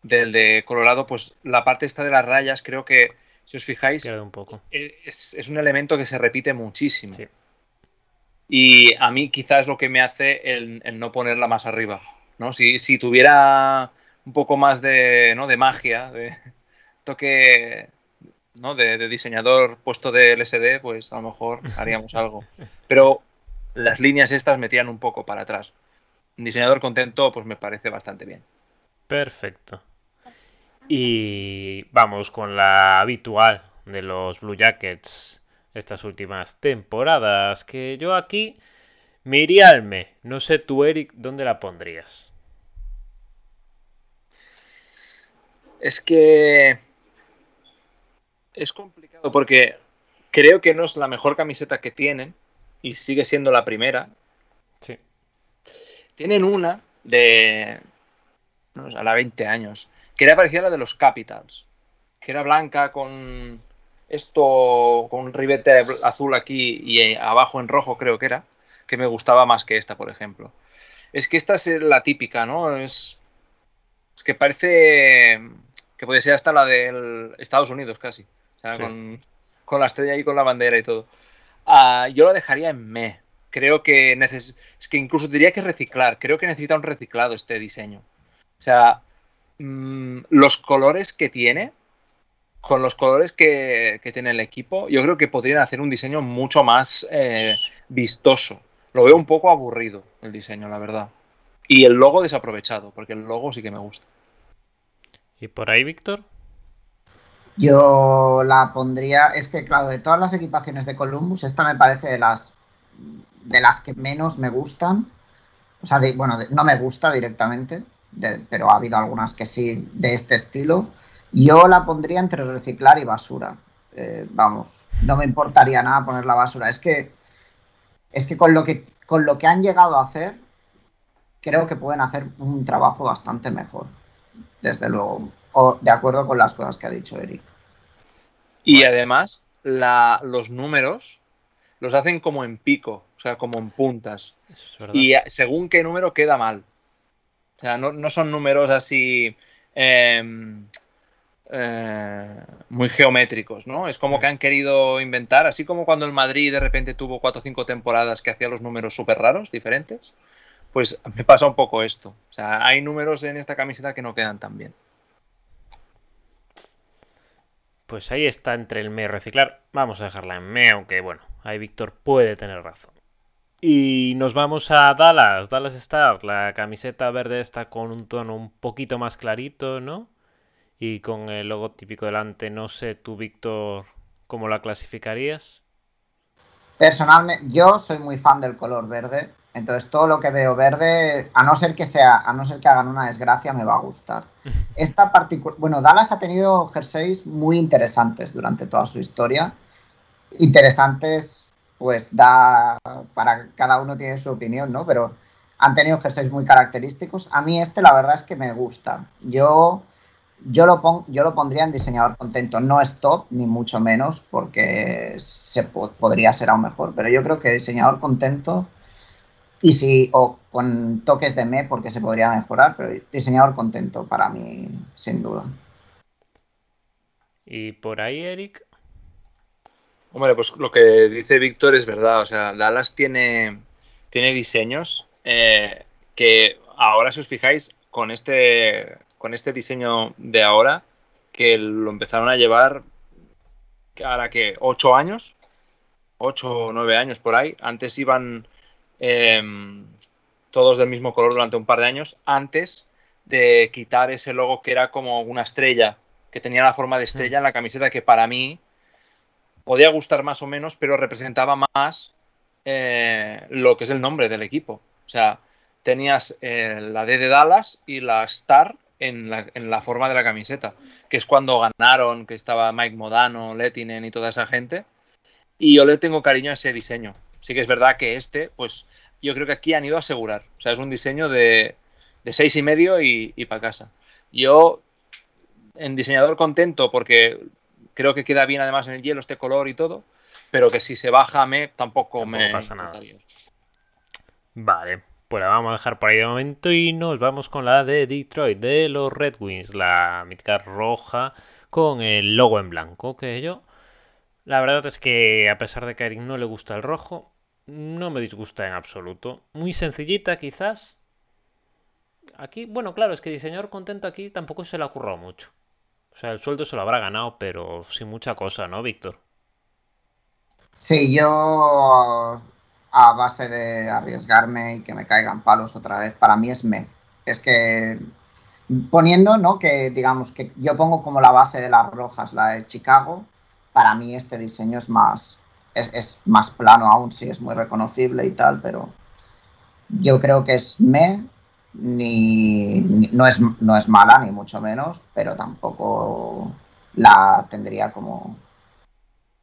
del de Colorado, pues la parte esta de las rayas, creo que, si os fijáis, un poco. E, es, un elemento que se repite muchísimo. Y a mí quizás es lo que me hace el, no ponerla más arriba. ¿no? Si, si, tuviera un poco más de, ¿no? de magia, de toque ¿no? de, de diseñador puesto de LSD, pues a lo mejor haríamos algo. Pero las líneas estas metían un poco para atrás. Un diseñador contento, pues me parece bastante bien. Perfecto. Y vamos con la habitual de los Blue Jackets estas últimas temporadas, que yo aquí me iría al me. No sé tú, Eric, ¿dónde la pondrías? Es que es complicado porque creo que no es la mejor camiseta que tienen y sigue siendo la primera. Sí. Tienen una de a la 20 años que era parecida a la de los Capitals, que era blanca con esto, con un ribete azul aquí y eh, abajo en rojo creo que era, que me gustaba más que esta, por ejemplo. Es que esta es la típica, ¿no? Es, que parece que puede ser hasta la del Estados Unidos casi, o sea, con, la estrella y con la bandera y todo. Ah, yo lo dejaría en me. Creo que es que incluso diría que reciclar. Creo que necesita un reciclado este diseño. O sea, Mm, los colores que tiene, con los colores que, tiene el equipo, yo creo que podrían hacer un diseño mucho más eh, vistoso. Lo veo un poco aburrido el diseño, la verdad. Y el logo desaprovechado, porque el logo sí que me gusta. ¿Y por ahí, Víctor? Yo la pondría, es que claro, de todas las equipaciones de Columbus, esta me parece de las de las que menos me gustan. O sea, bueno, no me gusta directamente, pero ha habido algunas que sí de este estilo. Yo la pondría entre reciclar y basura. Eh, vamos, no me importaría nada poner la basura. Es que, es que con lo que con lo que han llegado a hacer, creo que pueden hacer un trabajo bastante mejor. Desde luego. O de acuerdo con las cosas que ha dicho Eric. Y además, los números los hacen como en pico, o sea, como en puntas. y según qué número queda mal. O sea, no, son números así em, eh, muy geométricos, ¿no? Es como que han querido inventar, así como cuando el Madrid de repente tuvo cuatro o cinco temporadas que hacía los números súper raros, diferentes, pues me pasa un poco esto. O sea, hay números en esta camiseta que no quedan tan bien. Pues ahí está entre el me y reciclar. Vamos a dejarla en me, aunque bueno, ahí Víctor puede tener razón. Y nos vamos a Dallas, Dallas Stars. La camiseta verde está con un tono un poquito más clarito, ¿no? Y con el logo típico delante. No sé, tú, Víctor, ¿cómo la clasificarías? Personalmente, yo soy muy fan del color verde. Entonces todo lo que veo verde, a no ser que sea, a no ser que hagan una desgracia, me va a gustar. Esta particular, bueno, Dallas ha tenido jerseys muy interesantes durante toda su historia. Interesantes, pues da para cada uno tiene su opinión, ¿no? Pero han tenido jerseys muy característicos. A mí este, la verdad es que me gusta. Yo yo lo, yo lo pondría en diseñador contento. No es top, ni mucho menos, porque se podría ser aún mejor. Pero yo creo que diseñador contento y si, o con toques de me porque se podría mejorar, pero diseñador contento para mí, sin duda. ¿Y por ahí, Eric? Hombre, pues lo que dice Víctor es verdad. O sea, Dallas tiene, tiene diseños eh, que ahora, si os fijáis, con este, con este diseño de ahora, que lo empezaron a llevar, ahora que, ocho años, ocho o nueve años por ahí. Antes iban Em, todos del mismo color durante un par de años, antes de quitar ese logo que era como una estrella, que tenía la forma de estrella en la camiseta, que para mí podía gustar más o menos, pero representaba más eh, lo que es el nombre del equipo. O sea, tenías eh, la D de Dallas y la Star en la, en la, forma de la camiseta, que es cuando ganaron, que estaba Mike Modano, Letinen y toda esa gente. Y yo le tengo cariño a ese diseño. Sí que es verdad que este, pues yo creo que aquí han ido a asegurar. O sea, es un diseño de, de seis y medio y, para casa. Yo, en diseñador contento, porque creo que queda bien además en el hielo este color y todo, pero que si se baja me tampoco, me pasa nada. Vale, pues la vamos a dejar por ahí de momento y nos vamos con la de Detroit, de los Red Wings, la midcard roja con el logo en blanco, que yo... La verdad es que a pesar de que a Eric no le gusta el rojo, no me disgusta en absoluto. Muy sencillita quizás. Aquí, bueno, claro, es que diseñador contento aquí tampoco se le ha currado mucho. O sea, el sueldo se lo habrá ganado, pero sin mucha cosa, ¿no, Víctor? Sí, yo a base de arriesgarme y que me caigan palos otra vez, para mí es me. Es que poniendo, ¿no? Que digamos que yo pongo como la base de las rojas, la de Chicago, para mí este diseño es más, es, más plano aún, sí, es muy reconocible y tal, pero yo creo que es me, ni, no, es, no es mala, ni mucho menos, pero tampoco la tendría como,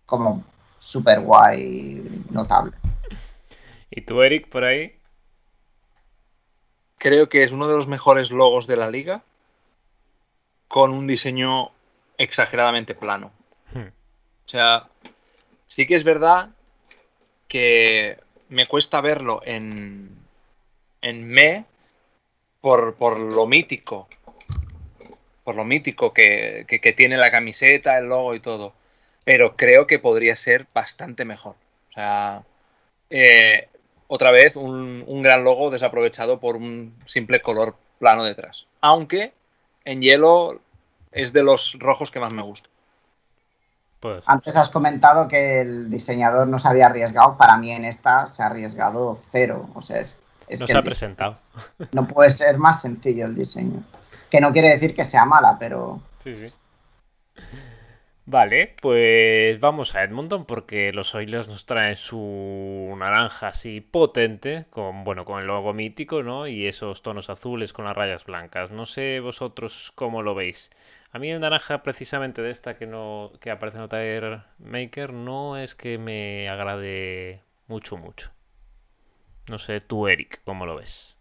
como super guay notable. ¿Y tú, Eric, por ahí? Creo que es uno de los mejores logos de la liga con un diseño exageradamente plano. Hmm. O sea, Sí que es verdad que me cuesta verlo en, en me por, lo mítico. Por lo mítico que, tiene la camiseta, el logo y todo. Pero creo que podría ser bastante mejor. O sea, eh, otra vez un, un, gran logo desaprovechado por un simple color plano detrás. Aunque en hielo es de los rojos que más me gusta. Antes has comentado que el diseñador no se había arriesgado. Para mí en esta se ha arriesgado cero. O sea, es, no se ha presentado. No puede ser más sencillo el diseño. Que no quiere decir que sea mala, pero. Sí, sí. Vale, pues vamos a Edmonton porque los Oilers nos traen su naranja así potente, con bueno, con el logo mítico, ¿no? Y esos tonos azules con las rayas blancas. No sé vosotros cómo lo veis. A mí el naranja precisamente de esta que no que aparece en el Tire Maker no es que me agrade mucho mucho. No sé tú Eric, ¿cómo lo ves?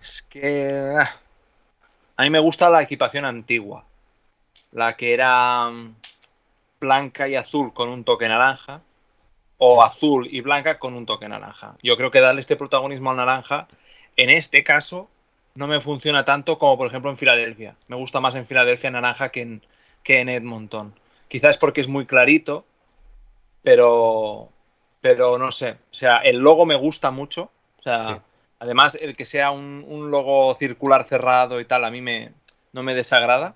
Es que ah, a mí me gusta la equipación antigua la que era mm, blanca y azul con un toque naranja, o azul y blanca con un toque naranja. Yo creo que darle este protagonismo al naranja, en este caso, no me funciona tanto como por ejemplo en Filadelfia. Me gusta más en Filadelfia naranja que en, que en Edmonton. Quizás porque es muy clarito, pero, pero no sé. O sea, el logo me gusta mucho. O sea, además, el que sea un, un, logo circular cerrado y tal, a mí me, no me desagrada.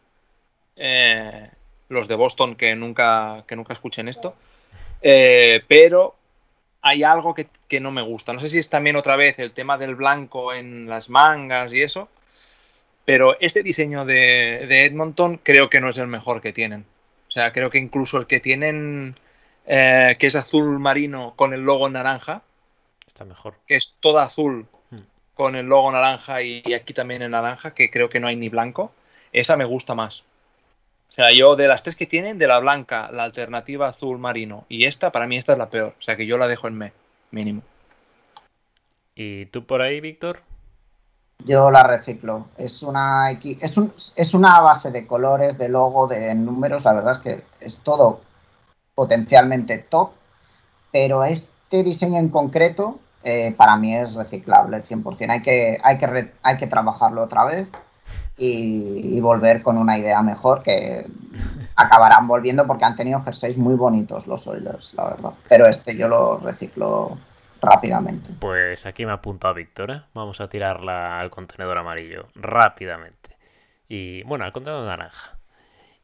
Eh, los de Boston que nunca, que nunca escuchen esto, eh, pero hay algo que, no me gusta. No sé si es también otra vez el tema del blanco en las mangas y eso, pero este diseño de, Edmonton creo que no es el mejor que tienen. O sea, creo que incluso el que tienen, eh, que es azul marino con el logo naranja, está mejor. Que es todo azul hmm. con el logo naranja y, y aquí también en naranja, que creo que no hay ni blanco. Esa me gusta más. O sea, yo de las tres que tienen, de la blanca, la alternativa azul marino y esta, para mí esta es la peor. O sea, que yo la dejo en me, mínimo. ¿Y tú por ahí, Víctor? Yo la reciclo. Es una, es, es una base de colores, de logo, de números. La verdad es que es todo potencialmente top. Pero este diseño en concreto, eh, para mí es reciclable 100%. Hay que, hay, que hay que trabajarlo otra vez y, volver con una idea mejor que acabarán volviendo porque han tenido jerseys muy bonitos los Oilers, la verdad. Pero este yo lo reciclo rápidamente. Pues aquí me apunta Víctor, ¿eh? Vamos a tirarla al contenedor amarillo rápidamente. Y bueno, al contenedor naranja.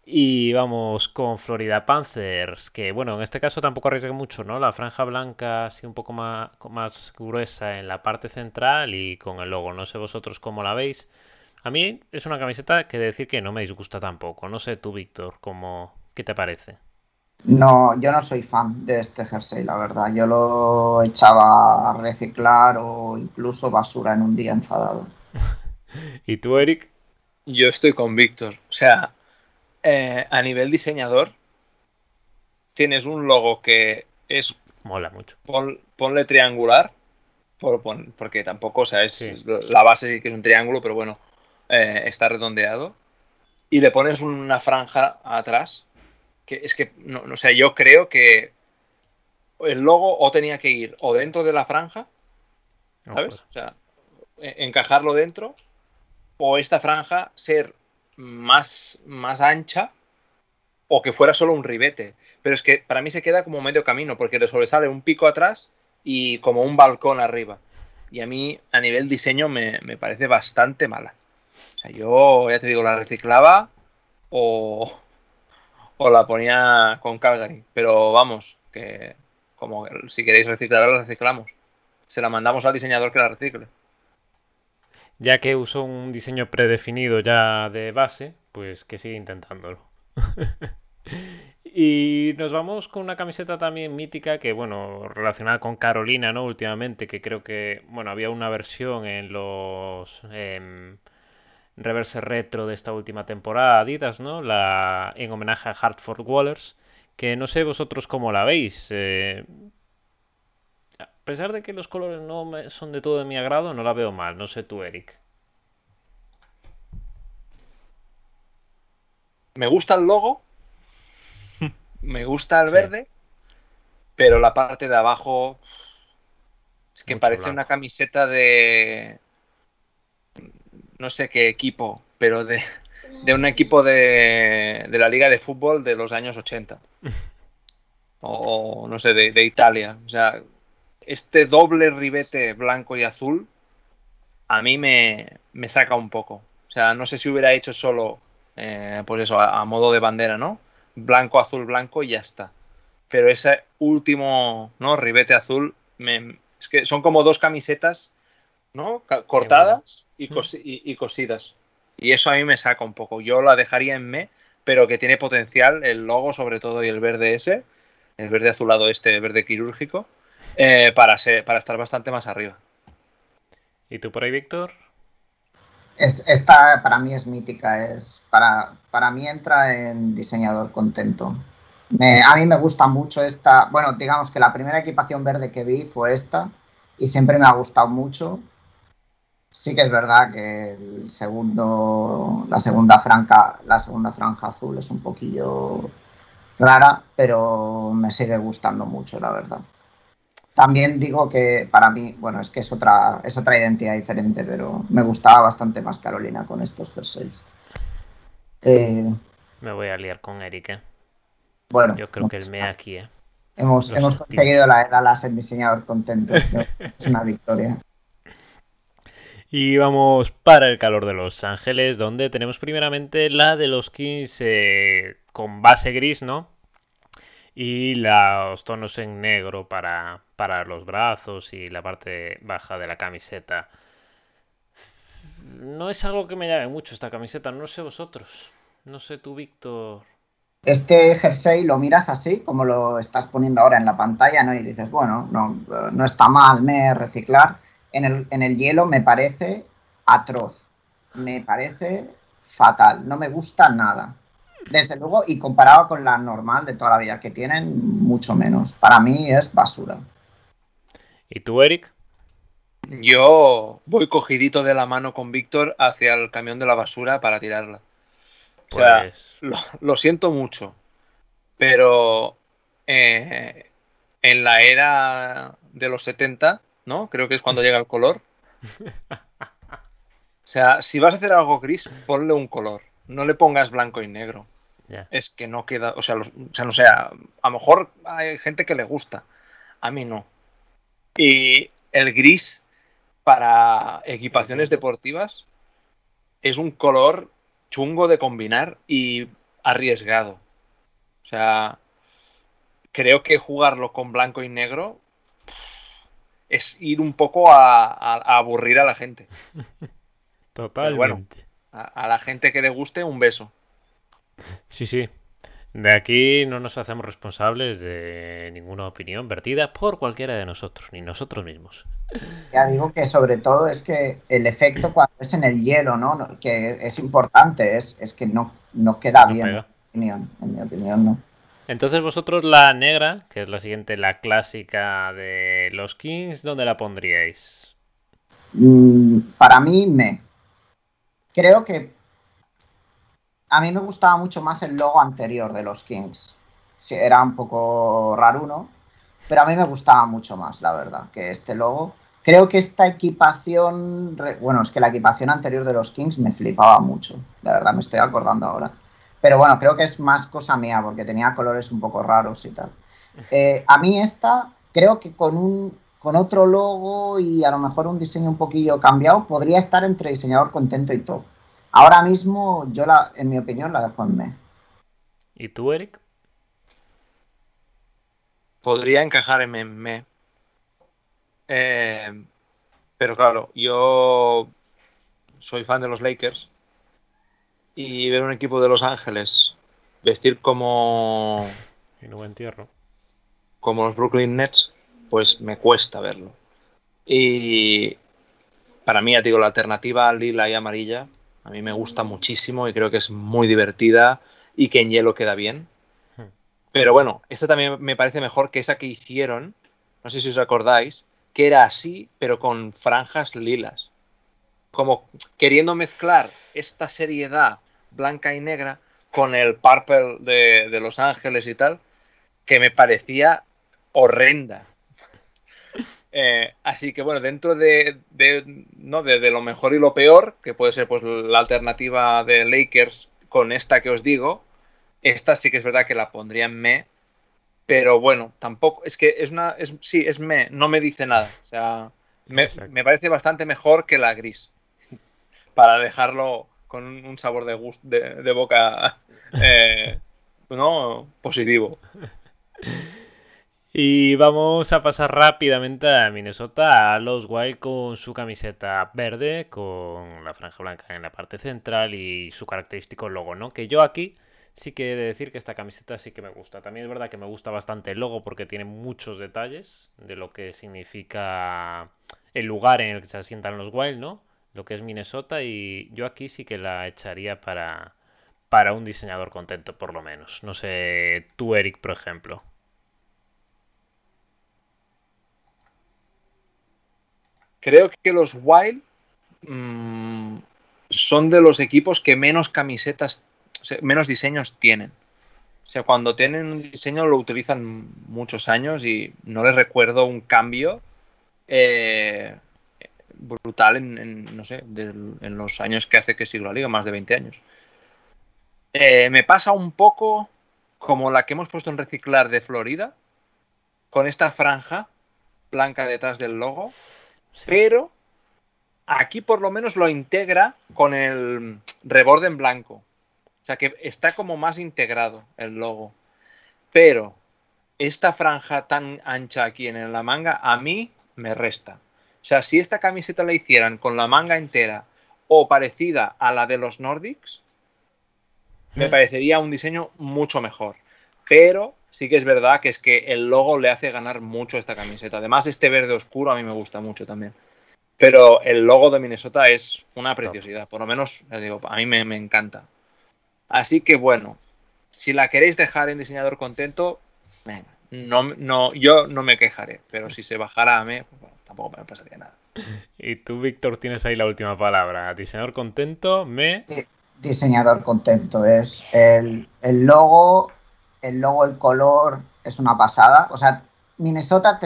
Y vamos con Florida Panthers, que bueno, en este caso tampoco arriesga mucho, ¿no? La franja blanca así un poco más, más gruesa en la parte central y con el logo. No sé vosotros cómo la veis. A mí es una camiseta que decir que no me disgusta tampoco. No sé tú, Víctor, cómo, ¿qué te parece? No, yo no soy fan de este jersey, la verdad. Yo lo echaba a reciclar o incluso basura en un día enfadado. ¿Y tú, Eric? Yo estoy con Víctor. O sea, eh, a nivel diseñador, tienes un logo que es. Mola mucho. ponle triangular, porque tampoco, o sea, es la base sí que es un triángulo, pero bueno, eh, está redondeado, y le pones una franja atrás, que es que, no, o sea, yo creo que el logo o tenía que ir o dentro de la franja, ¿sabes? O sea, e, encajarlo dentro, o esta franja ser más, más ancha o que fuera solo un ribete. Pero es que para mí se queda como medio camino, porque le sobresale un pico atrás y como un balcón arriba. Y a mí, a nivel diseño, me parece bastante mala yo, ya te digo, la reciclaba o, o la ponía con Calgary. Pero vamos, que como si queréis reciclarla, la reciclamos. Se la mandamos al diseñador que la recicle. Ya que usó un diseño predefinido ya de base, pues que sigue intentándolo. y nos vamos con una camiseta también mítica que, bueno, relacionada con Carolina, ¿no? Últimamente, que creo que, bueno, había una versión en los... Em, reverse retro de esta última temporada, Adidas, ¿no? La, en homenaje a Hartford Wallers, que no sé vosotros cómo la veis. Eh, a pesar de que los colores no son de todo de mi agrado, no la veo mal. No sé tú, Eric. Me gusta el logo, me gusta el verde, pero la parte de abajo es que parece una camiseta de, no sé qué equipo, pero de, un equipo de, la liga de fútbol de los años 80. O no sé, de, Italia. O sea, este doble ribete blanco y azul a mí me, saca un poco. O sea, no sé si hubiera hecho solo, eh, pues eso, a, modo de bandera, ¿no? blanco, azul, blanco y ya está. Pero ese último, ¿no? Ribete azul, es que son como dos camisetas, ¿no? Cortadas y, y, cosidas. Y eso a mí me saca un poco. Yo la dejaría en me, pero que tiene potencial, el logo sobre todo y el verde ese, el verde azulado este, verde quirúrgico, eh, para, ser, para estar bastante más arriba. ¿Y tú por ahí, Víctor? Es, esta para mí es mítica, es para, para mí entra en diseñador contento. a mí me gusta mucho esta, bueno, digamos que la primera equipación verde que vi fue esta y siempre me ha gustado mucho. Sí que es verdad que el segundo, la segunda franja, la segunda franja azul es un poquillo rara, pero me sigue gustando mucho, la verdad. También digo que para mí, bueno, es que es otra, es otra identidad diferente, pero me gustaba bastante más Carolina con estos jerseys. Eh, me voy a liar con Eric, ¿eh? Bueno. Yo creo que el me aquí, ¿eh? Hemos, hemos conseguido la Dallas en diseñador contento. es una victoria. Y vamos para el calor de Los Ángeles, donde tenemos primeramente la de los Kings eh, con base gris, ¿no? Y los tonos en negro para, para los brazos y la parte baja de la camiseta. No es algo que me llame mucho esta camiseta, no sé vosotros. No sé tú, Víctor. Este jersey lo miras así, como lo estás poniendo ahora en la pantalla, ¿no? Y dices, bueno, no, no está mal, me reciclar. En el, en el hielo me parece atroz. Me parece fatal. No me gusta nada desde luego, y comparado con la normal de toda la vida que tienen, mucho menos. Para mí es basura. ¿Y tú, Eric? Yo voy cogidito de la mano con Víctor hacia el camión de la basura para tirarla. O sea, pues lo, siento mucho, pero eh, en la era de los 70, ¿no? Creo que es cuando llega el color. O sea, si vas a hacer algo gris, ponle un color. No le pongas blanco y negro es que no queda, o sea, no sé, a lo mejor hay gente que le gusta, a mí no. Y el gris para equipaciones deportivas es un color chungo de combinar y arriesgado. O sea, creo que jugarlo con blanco y negro es ir un poco a, aburrir a la gente. Totalmente. bueno, a la gente que le guste, un beso. Sí, sí. De aquí no nos hacemos responsables de ninguna opinión vertida por cualquiera de nosotros, ni nosotros mismos. Ya digo que sobre todo es que el efecto cuando es en el hielo, ¿no? Que es importante, es, es que no, no queda bien, en mi, opinión, en mi opinión, ¿no? Entonces vosotros la negra, que es la siguiente, la clásica de los Kings, ¿dónde la pondríais? Mm, para mí, me. Creo que a mí me gustaba mucho más el logo anterior de los Kings. Era un poco raro, ¿no? Pero a mí me gustaba mucho más, la verdad, que este logo. Creo que esta equipación, bueno, es que la equipación anterior de los Kings me flipaba mucho, la verdad, me estoy acordando ahora. Pero bueno, creo que es más cosa mía, porque tenía colores un poco raros y tal. Eh, a mí esta, creo que con, un, con otro logo y a lo mejor un diseño un poquillo cambiado, podría estar entre diseñador contento y top. Ahora mismo, yo la, en mi opinión, la dejo en me. ¿Y tú, Eric? Podría encajar en me. Eh, pero claro, yo soy fan de los Lakers y ver un equipo de Los Ángeles vestir como. Y no entierro. Como los Brooklyn Nets, pues me cuesta verlo. Y para mí, ya digo, la alternativa lila y amarilla a mí me gusta muchísimo y creo que es muy divertida y que en hielo queda bien. Hmm. Pero bueno, esta también me parece mejor que esa que hicieron, no sé si os acordáis, que era así, pero con franjas lilas. Como queriendo mezclar esta seriedad blanca y negra con el purple de, de Los Ángeles y tal, que me parecía horrenda. Eh, así que bueno, dentro de, ¿no? De, lo mejor y lo peor, que puede ser pues la alternativa de Lakers con esta que os digo, esta sí que es verdad que la pondría en me, pero bueno, tampoco, es que es una, es, sí, es me, no me dice nada, o sea, me, parece bastante mejor que la gris, para dejarlo con un sabor de, gusto, de, boca eh, no, positivo. Y vamos a pasar rápidamente a Minnesota, a los Wild con su camiseta verde, con la franja blanca en la parte central y su característico logo, ¿no? Que yo aquí sí que he de decir que esta camiseta sí que me gusta. También es verdad que me gusta bastante el logo porque tiene muchos detalles de lo que significa el lugar en el que se asientan los Wild, ¿no? Lo que es Minnesota y yo aquí sí que la echaría para, para un diseñador contento, por lo menos. No sé, tú, Eric, por ejemplo. Creo que los Wild mmm, son de los equipos que menos camisetas, menos diseños tienen. O sea, cuando tienen un diseño lo utilizan muchos años y no les recuerdo un cambio eh, brutal en, no sé, en los años que hace que sigo la liga, más de 20 años. Eh, me pasa un poco como la que hemos puesto en reciclar de Florida, con esta franja blanca detrás del logo Sí. Pero aquí por lo menos lo integra con el reborde en blanco. O sea que está como más integrado el logo. Pero esta franja tan ancha aquí en la manga a mí me resta. O sea, si esta camiseta la hicieran con la manga entera o parecida a la de los Nordics, me parecería un diseño mucho mejor. Pero sí que es verdad que es que el logo le hace ganar mucho esta camiseta. Además, este verde oscuro a mí me gusta mucho también. Pero el logo de Minnesota es una preciosidad. Por lo menos, les digo, a mí me, me encanta. Así que bueno, si la queréis dejar en diseñador contento, venga, no, no, yo no me quejaré, pero si se bajara a mí, pues bueno, tampoco me pasaría nada. Y tú, Víctor, tienes ahí la última palabra. Diseñador contento, me. Diseñador contento. Es el, el logo, el logo, el color, es una pasada. O sea, Minnesota,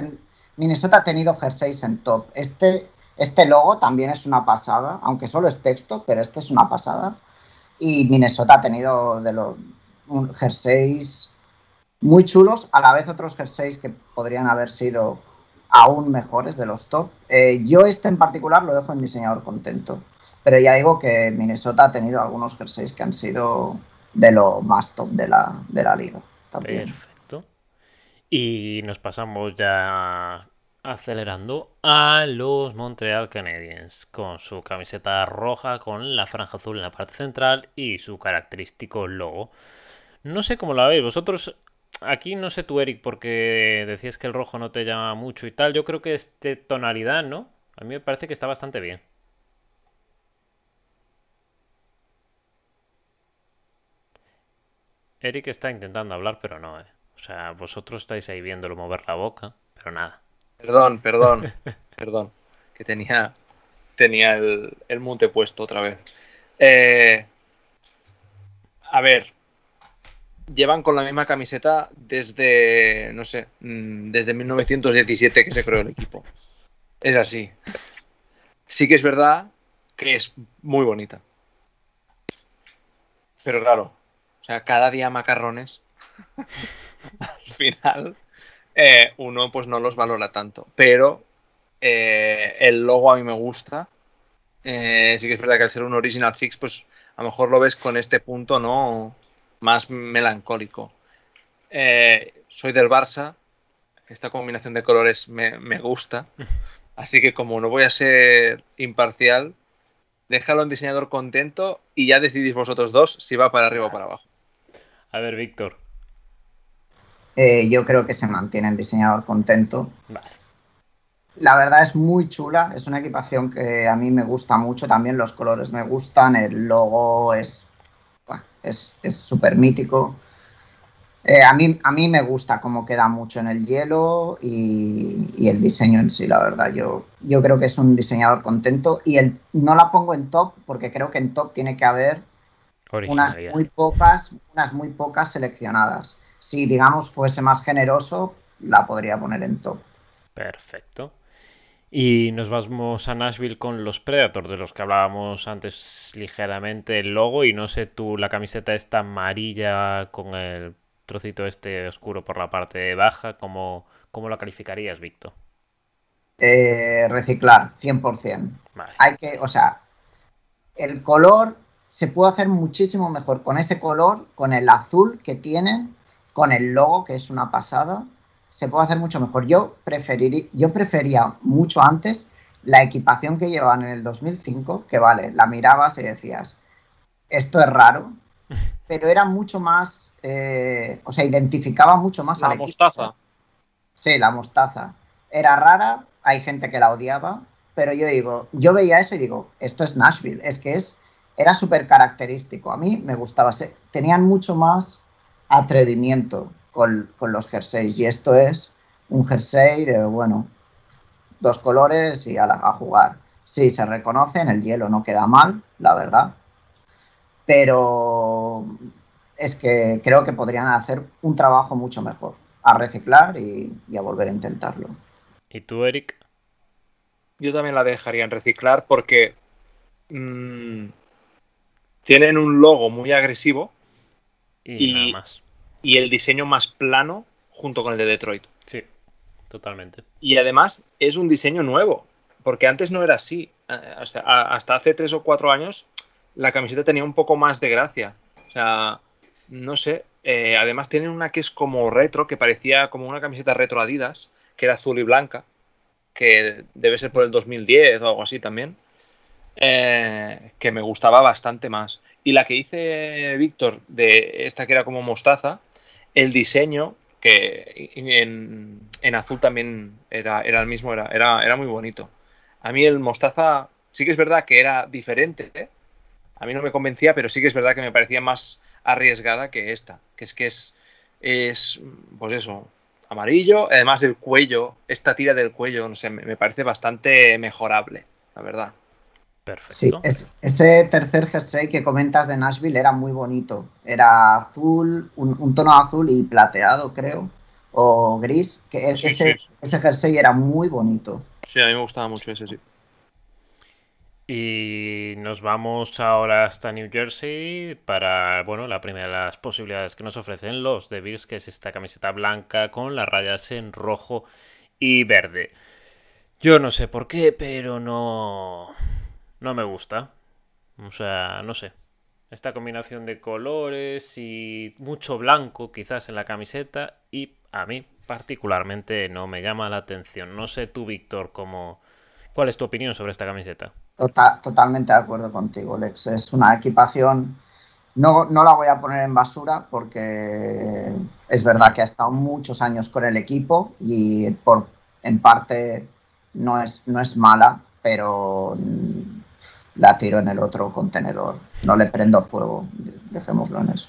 Minnesota ha tenido jerseys en top. Este, este logo también es una pasada, aunque solo es texto, pero este es una pasada. Y Minnesota ha tenido de los jerseys muy chulos, a la vez otros jerseys que podrían haber sido aún mejores de los top. Eh, yo este en particular lo dejo en diseñador contento, pero ya digo que Minnesota ha tenido algunos jerseys que han sido de lo más top de la, de la liga. También. Perfecto. Y nos pasamos ya acelerando a los Montreal Canadiens con su camiseta roja con la franja azul en la parte central y su característico logo. No sé cómo la veis vosotros. Aquí no sé tú, Eric, porque decías que el rojo no te llama mucho y tal. Yo creo que este tonalidad, ¿no? A mí me parece que está bastante bien. Eric está intentando hablar, pero no, ¿eh? O sea, vosotros estáis ahí viéndolo mover la boca, pero nada. Perdón, perdón, perdón. Que tenía, tenía el, el mute puesto otra vez. Eh, a ver, llevan con la misma camiseta desde, no sé, desde 1917 que se creó el equipo. Es así. Sí que es verdad que es muy bonita. Pero claro, sea, cada día macarrones, al final, eh, uno pues no los valora tanto. Pero eh, el logo a mí me gusta. Eh, sí que es verdad que al ser un Original Six, pues a lo mejor lo ves con este punto, ¿no? Más melancólico. Eh, soy del Barça. Esta combinación de colores me, me, gusta. Así que como no voy a ser imparcial, déjalo en diseñador contento y ya decidís vosotros dos si va para arriba o para abajo. A ver, Víctor. Eh, yo creo que se mantiene en diseñador contento. Vale. La verdad es muy chula, es una equipación que a mí me gusta mucho, también los colores me gustan, el logo es bueno, es súper mítico. Eh, a, mí, a mí me gusta cómo queda mucho en el hielo y, y, el diseño en sí, la verdad. Yo, yo creo que es un diseñador contento y el, no la pongo en top porque creo que en top tiene que haber unas muy pocas, unas muy pocas seleccionadas. Si, digamos, fuese más generoso, la podría poner en top. Perfecto. Y nos vamos a Nashville con los Predators, de los que hablábamos antes ligeramente, el logo. Y no sé tú, la camiseta esta amarilla con el trocito este oscuro por la parte baja, ¿cómo, cómo la calificarías, Víctor? Eh, reciclar, 100%. Vale. Hay que, o sea, el color se puede hacer muchísimo mejor con ese color, con el azul que tienen, con el logo, que es una pasada. Se puede hacer mucho mejor. Yo, preferiría, yo prefería mucho antes la equipación que llevaban en el 2005, que vale, la mirabas y decías, esto es raro, pero era mucho más, eh, o sea, identificaba mucho más la mostaza. Sí, la mostaza. Era rara, hay gente que la odiaba, pero yo digo, yo veía eso y digo, esto es Nashville, es que es, era súper característico, a mí me gustaba, tenían mucho más atrevimiento con, los jerseys y esto es un jersey de, bueno, dos colores y a, a jugar. Sí, se reconoce, en el hielo no queda mal, la verdad, pero es que creo que podrían hacer un trabajo mucho mejor, a reciclar y, a volver a intentarlo. ¿Y tú, Eric? Yo también la dejaría en reciclar porque mm, tienen un logo muy agresivo y, más. y el diseño más plano junto con el de Detroit. Sí, totalmente. Y además es un diseño nuevo, porque antes no era así. Eh, hasta hace tres o cuatro años la camiseta tenía un poco más de gracia. O sea, no sé. Eh, además tienen una que es como retro, que parecía como una camiseta retro Adidas, que era azul y blanca, que debe ser por el 2010 o algo así también, eh, que me gustaba bastante más. Y la que hice Víctor, de esta que era como mostaza, el diseño, que en, azul también era, era el mismo, era, era, era muy bonito. A mí el mostaza sí que es verdad que era diferente, ¿eh? a mí no me convencía, pero sí que es verdad que me parecía más arriesgada que esta, que es que es, es pues eso, amarillo, además del cuello, esta tira del cuello, me, parece bastante mejorable, la verdad. Perfecto. Sí, ese tercer jersey que comentas de Nashville era muy bonito. Era azul, un, tono azul y plateado, creo, o gris. Que ese, ese jersey era muy bonito. Sí, a mí me gustaba mucho ese, sí. Y nos vamos ahora hasta New Jersey para, bueno, la primera de las posibilidades que nos ofrecen los Devils, que es esta camiseta blanca con las rayas en rojo y verde. Yo no sé por qué, pero no, no me gusta. O sea, no sé. Esta combinación de colores y mucho blanco quizás en la camiseta y a mí particularmente no me llama la atención. No sé tú, Víctor, cómo... ¿cuál es tu opinión sobre esta camiseta? Tota-, totalmente de acuerdo contigo, Lex. Es una equipación, no, no, la voy a poner en basura porque es verdad que ha estado muchos años con el equipo y por, en parte no es, no es mala, pero la tiro en el otro contenedor. No le prendo fuego, dejémoslo en eso.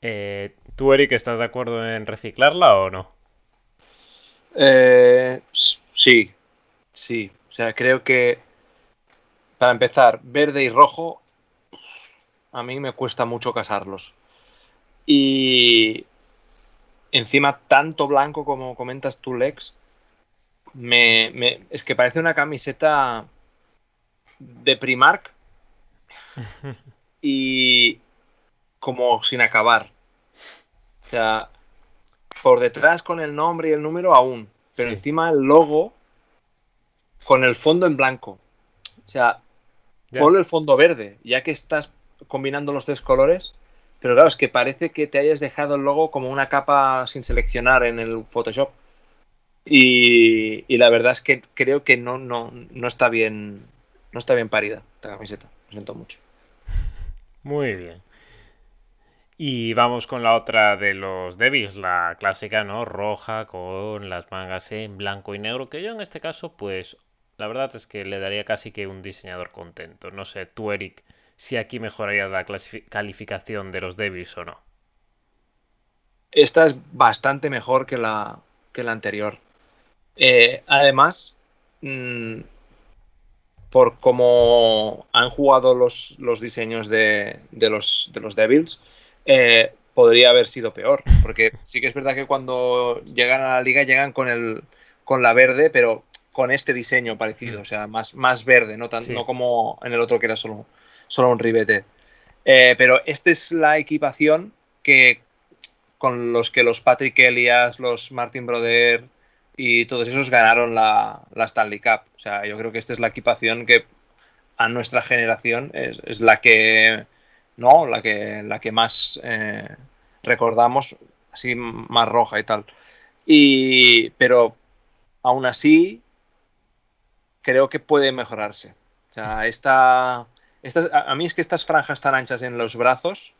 Eh, ¿Tú, Eric, estás de acuerdo en reciclarla o no? Eh, sí, sí. O sea, creo que para empezar, verde y rojo, a mí me cuesta mucho casarlos. Y encima, tanto blanco como comentas tú, Lex, me, es que parece una camiseta de Primark y como sin acabar. O sea, por detrás con el nombre y el número aún, pero encima el logo con el fondo en blanco. O sea, ponle el fondo verde, ya que estás combinando los tres colores. Pero claro, es que parece que te hayas dejado el logo como una capa sin seleccionar en el Photoshop. Y, y la verdad es que creo que no, no, no está bien. No está bien parida esta camiseta. Lo siento mucho. Muy bien. Y vamos con la otra de los Devils, la clásica, ¿no? Roja con las mangas en blanco y negro, que yo en este caso, pues, la verdad es que le daría casi que un diseñador contento. No sé, tú, Eric, si aquí mejoraría la calificación de los Devils o no. Esta es bastante mejor que la, que la anterior. Eh, además, mm, por cómo han jugado los, los diseños de, de, los, de los Devils, eh, podría haber sido peor. Porque sí que es verdad que cuando llegan a la liga llegan con, el, con la verde, pero con este diseño parecido, o sea, más, más verde, no, tan, no como en el otro que era solo, solo un ribete. Eh, pero esta es la equipación que con los que los Patrick Elias, los Martin Broder y todos esos ganaron la, la, Stanley Cup. O sea, yo creo que esta es la equipación que a nuestra generación es, la que no la que la que más eh, recordamos así más roja y tal. Y pero aún así creo que puede mejorarse. O sea esta, estas, a mí es que estas franjas tan anchas en los brazos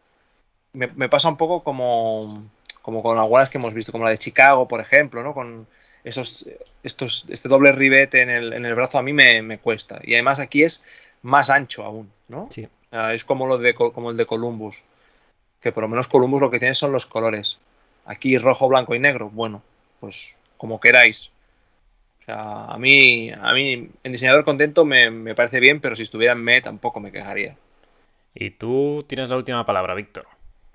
me, pasa un poco como como con algunas que hemos visto como la de Chicago por ejemplo no con esos, estos, este doble ribete en el, en el brazo a mí me, cuesta. Y además aquí es más ancho aún, ¿no? Sí. es como, lo de, como el de Columbus. Que por lo menos Columbus lo que tiene son los colores. Aquí rojo, blanco y negro. Bueno, pues como queráis. O sea, a mí, a mí en diseñador contento me, me parece bien, pero si estuviera en ME tampoco me quejaría. Y tú tienes la última palabra, Víctor.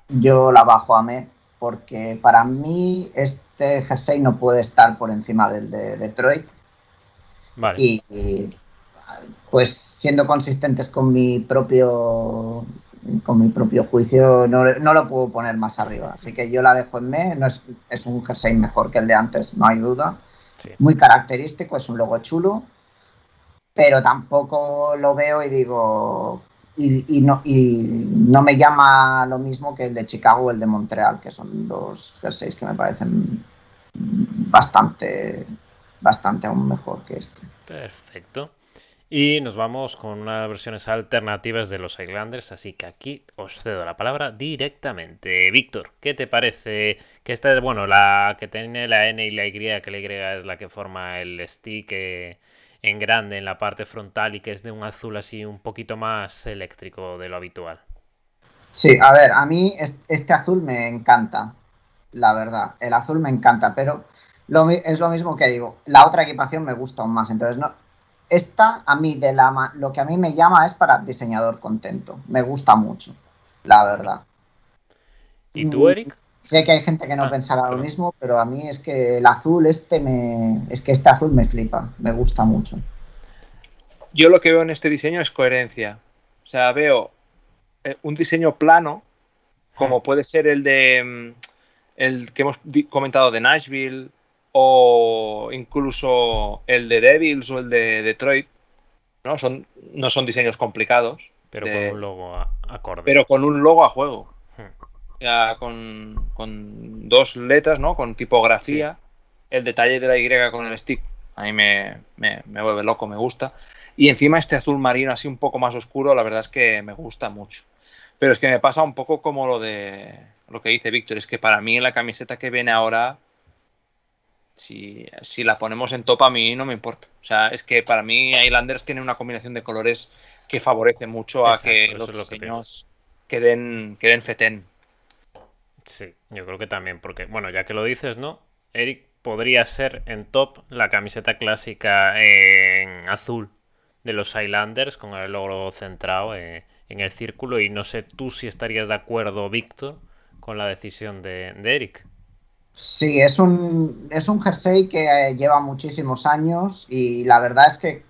Yo la bajo a ME porque para mí este jersey no puede estar por encima del de Detroit. Vale. Y, pues siendo consistentes con mi propio con mi propio juicio no, lo puedo poner más arriba. Así que yo la dejo en me. No es, es un jersey mejor que el de antes, no hay duda. Muy característico, es un logo chulo. Pero tampoco lo veo y digo, y, no, y no me llama lo mismo que el de Chicago o el de Montreal, que son dos jerseys que me parecen bastante, bastante aún mejor que este. Perfecto. Y nos vamos con unas versiones alternativas de los Islanders, así que aquí os cedo la palabra directamente. Víctor, ¿qué te parece? Que esta es, bueno, la que tiene la N y la Y, que la Y es la que forma el stick. Eh, en grande en la parte frontal y que es de un azul así un poquito más eléctrico de lo habitual. Sí, a ver, a mí este azul me encanta, la verdad. El azul me encanta, pero lo, es lo mismo que digo. La otra equipación me gusta aún más. Entonces, no, esta a mí, de la, lo que a mí me llama es para diseñador contento. Me gusta mucho, la verdad. ¿Y tú, mm, Eric? Sé que hay gente que no ah, pensará lo mismo, pero a mí es que el azul este me. Es que este azul me flipa, me gusta mucho. Yo lo que veo en este diseño es coherencia. O sea, veo eh, un diseño plano, como puede ser el de. Mm, el que hemos comentado de Nashville, o incluso el de Devils o el de Detroit. ¿no? Son, no son diseños complicados. Pero con un logo acorde. Pero con un logo a juego ya con, dos letras, ¿no? Con tipografía. El detalle de la Y con el stick a mí me, me, vuelve loco, me gusta. Y encima este azul marino así un poco más oscuro, la verdad es que me gusta mucho. Pero es que me pasa un poco como lo de lo que dice Víctor, es que para mí la camiseta que viene ahora, si, si, la ponemos en top a mí no me importa. O sea, es que para mí Islanders tiene una combinación de colores que favorece mucho a que los diseños queden, queden fetén. Sí, yo creo que también, porque, bueno, ya que lo dices, ¿no? Eric podría ser en top la camiseta clásica en azul de los Highlanders con el logo centrado eh, en el círculo y no sé tú si estarías de acuerdo, Víctor, con la decisión de, Eric. Sí, es un, es un jersey que eh, lleva muchísimos años y la verdad es que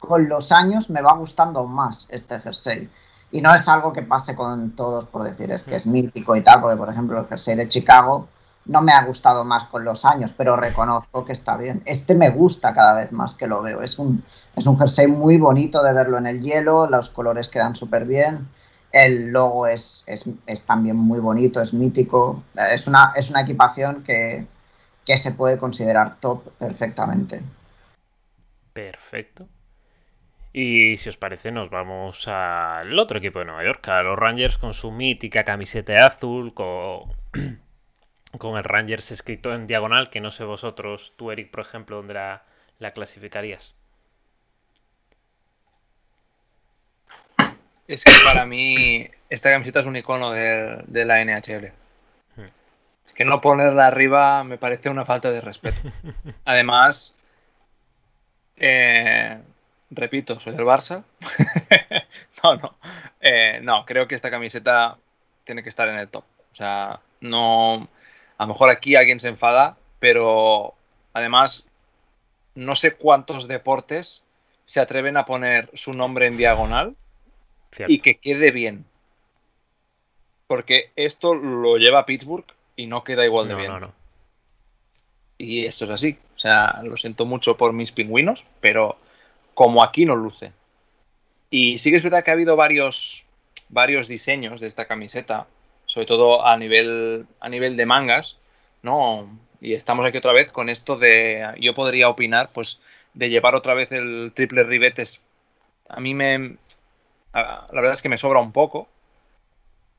con los años me va gustando más este jersey. Y no es algo que pase con todos por decir es que es mítico y tal, porque por ejemplo el jersey de Chicago no me ha gustado más con los años, pero reconozco que está bien. Este me gusta cada vez más que lo veo. Es un, es un jersey muy bonito de verlo en el hielo, los colores quedan súper bien. El logo es, es, también muy bonito, es mítico. Es una, es una equipación que, que se puede considerar top perfectamente. Perfecto. Y si os parece, nos vamos al otro equipo de Nueva York, a los Rangers con su mítica camiseta azul, con, con el Rangers escrito en diagonal, que no sé vosotros, tú Eric, por ejemplo, dónde la, clasificarías. Es que para mí esta camiseta es un icono de, la NHL. Hmm. Es que no ponerla arriba me parece una falta de respeto. Además, eh, repito, soy del Barça. no, no. Eh, no, creo que esta camiseta tiene que estar en el top. O sea, no. A lo mejor aquí alguien se enfada, pero además, no sé cuántos deportes se atreven a poner su nombre en diagonal y que quede bien. Porque esto lo lleva Pittsburgh y no queda igual de bien. No, no. Y esto es así. O sea, lo siento mucho por mis pingüinos, pero como aquí no luce. Y sí que es verdad que ha habido varios, varios diseños de esta camiseta, sobre todo a nivel, a nivel de mangas, ¿no? Y estamos aquí otra vez con esto de, yo podría opinar, pues, de llevar otra vez el triple ribetes. A mí me, la verdad es que me sobra un poco,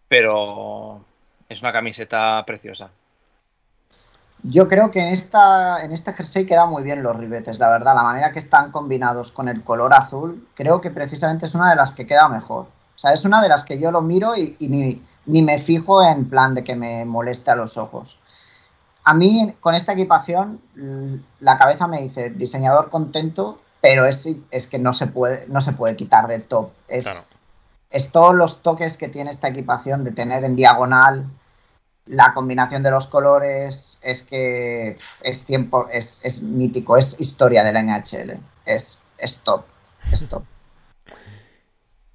pero es una camiseta preciosa. Yo creo que en, esta, en este jersey quedan muy bien los ribetes, la verdad. La manera que están combinados con el color azul, creo que precisamente es una de las que queda mejor. O sea, es una de las que yo lo miro y, ni, ni, me fijo en plan de que me moleste a los ojos. A mí, con esta equipación, la cabeza me dice diseñador contento, pero es, es que no se, puede, no se puede quitar de top. Es, es todos los toques que tiene esta equipación de tener en diagonal la combinación de los colores es que es tiempo, es, es mítico, es historia de la NHL. Es, es top, es top.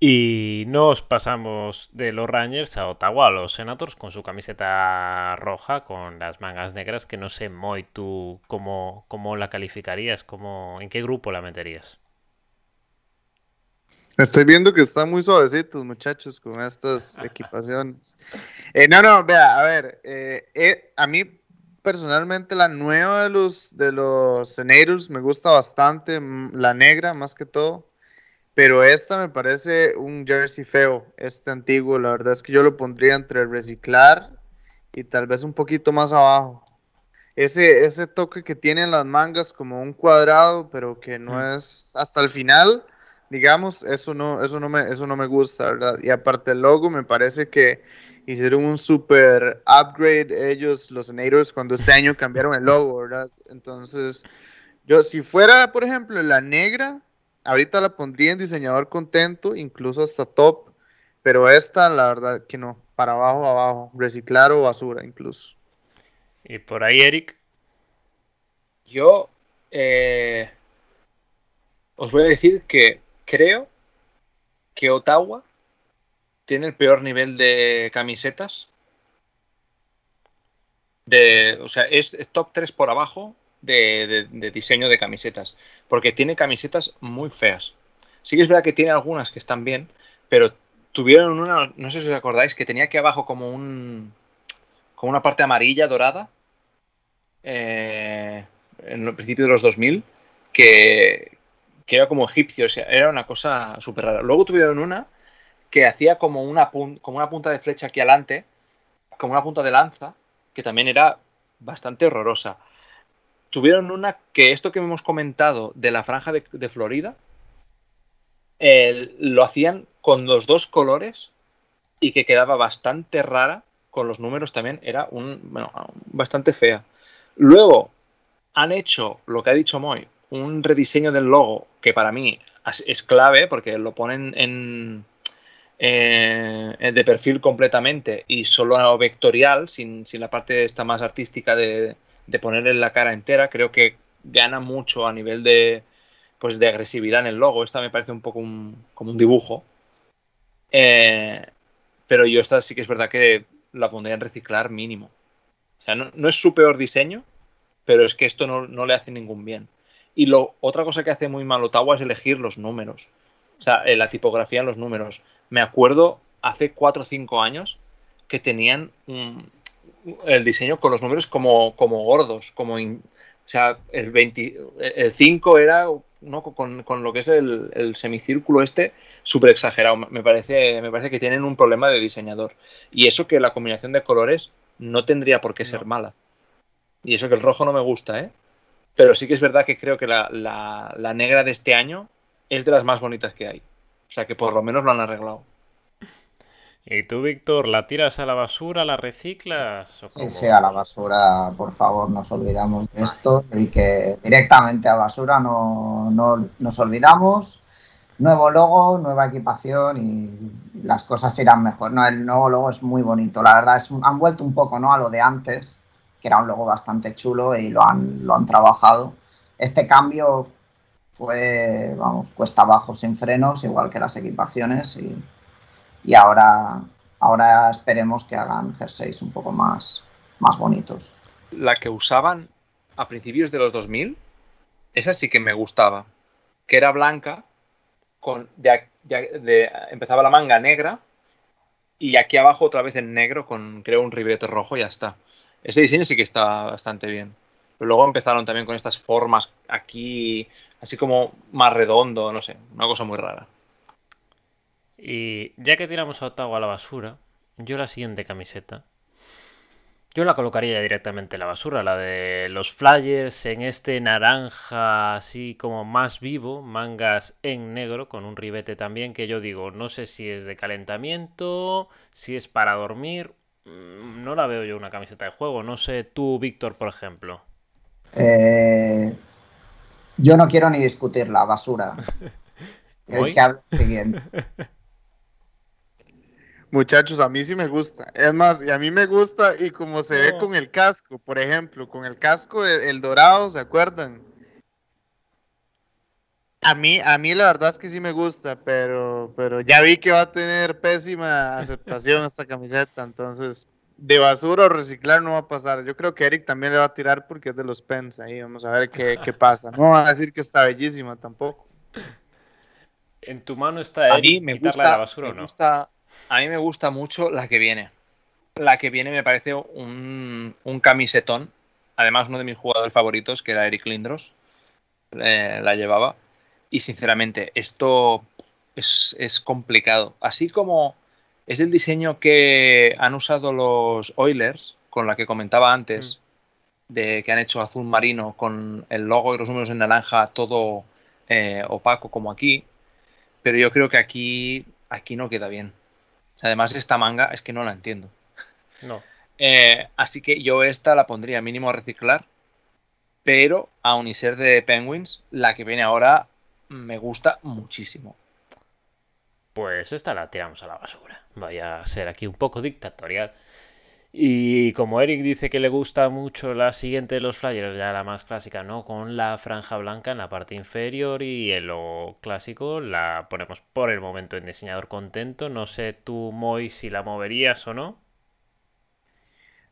Y nos pasamos de los Rangers a Ottawa, a los Senators, con su camiseta roja, con las mangas negras, que no sé, Moy, tú cómo, cómo la calificarías, cómo, en qué grupo la meterías. Estoy viendo que están muy suavecitos, muchachos, con estas equipaciones. Eh, no, no, vea, a ver, eh, eh, a mí personalmente la nueva de los, de los Senators me gusta bastante, la negra más que todo. Pero esta me parece un jersey feo, este antiguo. La verdad es que yo lo pondría entre reciclar y tal vez un poquito más abajo. Ese, ese toque que tienen las mangas como un cuadrado, pero que no es hasta el final, digamos, eso no, eso no me, eso no me gusta, ¿verdad? Y aparte el logo, me parece que hicieron un super upgrade ellos, los Senators, cuando este año cambiaron el logo, ¿verdad? Entonces, yo si fuera, por ejemplo, la negra, ahorita la pondría en diseñador contento, incluso hasta top, pero esta la verdad que no, para abajo, abajo, reciclar o basura incluso. Y por ahí, Eric. Yo eh, os voy a decir que creo que Ottawa tiene el peor nivel de camisetas. O sea, es top 3 por abajo de, diseño de camisetas, porque tiene camisetas muy feas. Sí que es verdad que tiene algunas que están bien, pero tuvieron una, no sé si os acordáis, que tenía aquí abajo como un, como una parte amarilla dorada, eh, en el principio de los 2000, que, que era como egipcio, era una cosa súper rara. Luego tuvieron una que hacía como una, como una punta de flecha aquí adelante, como una punta de lanza, que también era bastante horrorosa tuvieron una que esto que hemos comentado de la franja de, Florida, lo hacían con los dos colores y que quedaba bastante rara con los números también, era un, bueno, bastante fea. Luego han hecho lo que ha dicho Moy, un rediseño del logo que para mí es clave porque lo ponen en, eh, de perfil completamente y solo vectorial, sin, sin la parte esta más artística de, de ponerle la cara entera. Creo que gana mucho a nivel de, pues, de agresividad en el logo. Esta me parece un poco como un dibujo. Eh, pero yo esta sí que es verdad que la pondría en reciclar mínimo. O sea, no, es su peor diseño, pero es que esto no, le hace ningún bien. Y lo, otra cosa que hace muy mal Ottawa es elegir los números. O sea, la tipografía en los números. Me acuerdo hace 4 o 5 años que tenían un, el diseño con los números como, como gordos, como o sea, el, 20, el 5 era ¿no? con, con, lo que es el, el semicírculo este súper exagerado. Me parece, me parece que tienen un problema de diseñador. Y eso que la combinación de colores no tendría por qué ser mala. Y eso que el rojo no me gusta, ¿eh? Pero sí que es verdad que creo que la, la, la negra de este año es de las más bonitas que hay. O sea que por lo menos lo han arreglado. ¿Y tú, Víctor, la tiras a la basura, la reciclas? sí, sí, a la basura, por favor, nos olvidamos de esto y que directamente a basura no, nos olvidamos. Nuevo logo, nueva equipación y las cosas irán mejor. No, el nuevo logo es muy bonito, la verdad, es, han vuelto un poco ¿no? a lo de antes, que era un logo bastante chulo y lo han, lo han trabajado. Este cambio fue, vamos, cuesta abajo sin frenos, igual que las equipaciones y y ahora, ahora esperemos que hagan jerseys un poco más, más bonitos. La que usaban a principios de los 2000, esa sí que me gustaba, que era blanca, con, de, de, empezaba la manga negra y aquí abajo otra vez en negro con creo un ribete rojo y ya está. Ese diseño sí que está bastante bien. Pero luego empezaron también con estas formas aquí, así como más redondo, no sé, una cosa muy rara. Y ya que tiramos a Ottawa a la basura, yo la siguiente camiseta yo la colocaría directamente en la basura, la de los flyers en este naranja así como más vivo, mangas en negro con un ribete también que yo digo, no sé si es de calentamiento, si es para dormir, no la veo yo una camiseta de juego, no sé tú, Víctor, por ejemplo. Eh, yo no quiero ni discutir la basura. El que siguiente. Muchachos, a mí sí me gusta. Es más, y a mí me gusta y como se ve con el casco, por ejemplo, con el casco el, dorado, ¿se acuerdan? A mí, a mí la verdad es que sí me gusta, pero, pero ya vi que va a tener pésima aceptación esta camiseta, entonces de basura o reciclar no va a pasar. Yo creo que Eric también le va a tirar porque es de los pens ahí, vamos a ver qué, qué pasa. No va a decir que está bellísima tampoco. En tu mano está Eric, me gusta, la basura o no? A mí me gusta mucho la que viene. La que viene me parece un, camisetón. Además, uno de mis jugadores favoritos, que era Eric Lindros, eh, la llevaba. Y sinceramente, esto es, complicado. Así como es el diseño que han usado los Oilers, con la que comentaba antes, mm. de que han hecho azul marino con el logo y los números en naranja todo eh, opaco como aquí. Pero yo creo que aquí, aquí no queda bien. Además, esta manga es que no la entiendo. No. Eh, así que yo esta la pondría mínimo a reciclar. Pero a y ser de Penguins, la que viene ahora me gusta muchísimo. Pues esta la tiramos a la basura. Vaya a ser aquí un poco dictatorial. Y como Eric dice que le gusta mucho la siguiente de los flyers, ya la más clásica, ¿no? Con la franja blanca en la parte inferior y el lo clásico la ponemos por el momento en diseñador contento. No sé tú, Moy, si la moverías o no.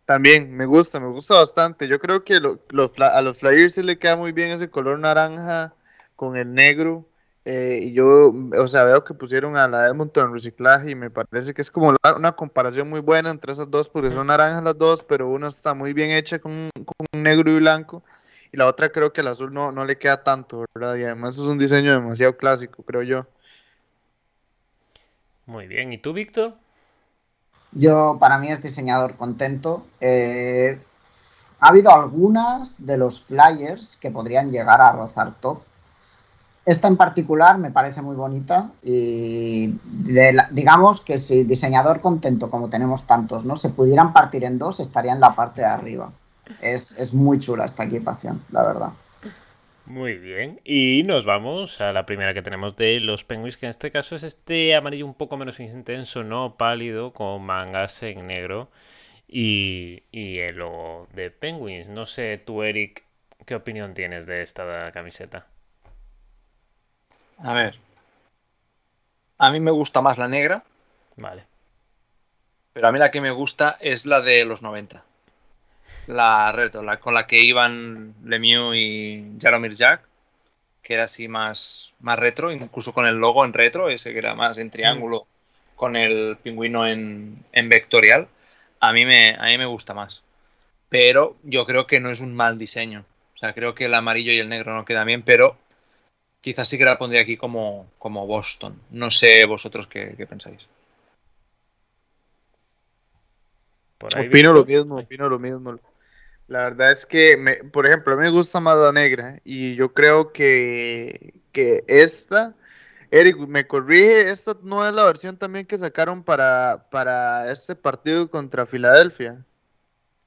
También me gusta, me gusta bastante. Yo creo que a los flyers se le queda muy bien ese color naranja con el negro. Eh, y yo, o sea, veo que pusieron a la Edmonton en reciclaje y me parece que es como una comparación muy buena entre esas dos, porque son naranjas las dos, pero una está muy bien hecha con, negro y blanco, y la otra creo que el azul no, no le queda tanto, ¿verdad? Y además es un diseño demasiado clásico, creo yo. Muy bien, ¿y tú, Víctor? Yo, para mí es diseñador contento. Eh, ha habido algunas de los flyers que podrían llegar a rozar top, esta en particular me parece muy bonita y digamos que si diseñador contento como tenemos tantos, ¿no? Se pudieran partir en dos, estaría en la parte de arriba. Es, muy chula esta equipación, la verdad. Muy bien, y nos vamos a la primera que tenemos de los Penguins, que en este caso es este amarillo un poco menos intenso, no pálido, con mangas en negro y, y el de Penguins. No sé, tú, Eric, ¿qué opinión tienes de esta camiseta? A ver. A mí me gusta más la negra. Vale. Pero a mí la que me gusta es la de los 90. La retro, la con la que iban Lemieux y Jaromir Jack. Que era así más, más retro, incluso con el logo en retro, ese que era más en triángulo, con el pingüino en, en vectorial. A mí, me, a mí me gusta más. Pero yo creo que no es un mal diseño. O sea, creo que el amarillo y el negro no quedan bien, pero Quizás sí que la pondría aquí como, como Boston. No sé vosotros qué, pensáis. opino lo mismo, opino lo mismo. La verdad es que, me, por ejemplo, a mí me gusta más la negra y yo creo que, que esta, Eric, me corrige, esta no es la versión también que sacaron para, para este partido contra Filadelfia,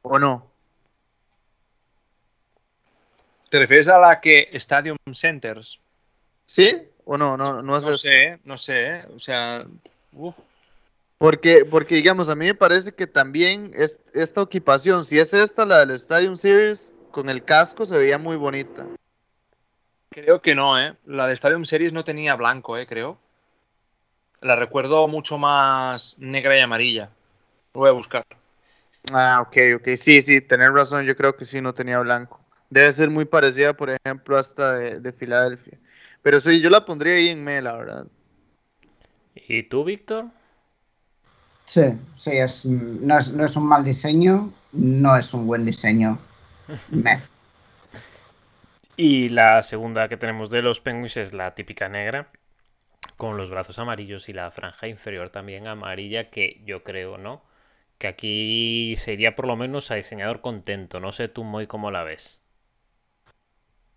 ¿o no? ¿Te refieres a la que Stadium Centers? ¿Sí? ¿O no? No, no, sé, no sé. O sea. Porque, porque, digamos, a mí me parece que también es, esta equipación, si es esta, la del Stadium Series, con el casco se veía muy bonita. Creo que no, ¿eh? La del Stadium Series no tenía blanco, ¿eh? Creo. La recuerdo mucho más negra y amarilla. Lo voy a buscar. Ah, ok, ok. Sí, sí, tener razón. Yo creo que sí, no tenía blanco. Debe ser muy parecida, por ejemplo, hasta de, de Filadelfia. Pero sí, yo la pondría ahí en me, la verdad. ¿Y tú, Víctor? Sí, sí, es, no, es, un mal diseño, no es un buen diseño. Y la segunda que tenemos de los Penguins es la típica negra, con los brazos amarillos y la franja inferior también amarilla, que yo creo, ¿no? Que aquí sería por lo menos a diseñador contento. No sé tú, muy cómo la ves.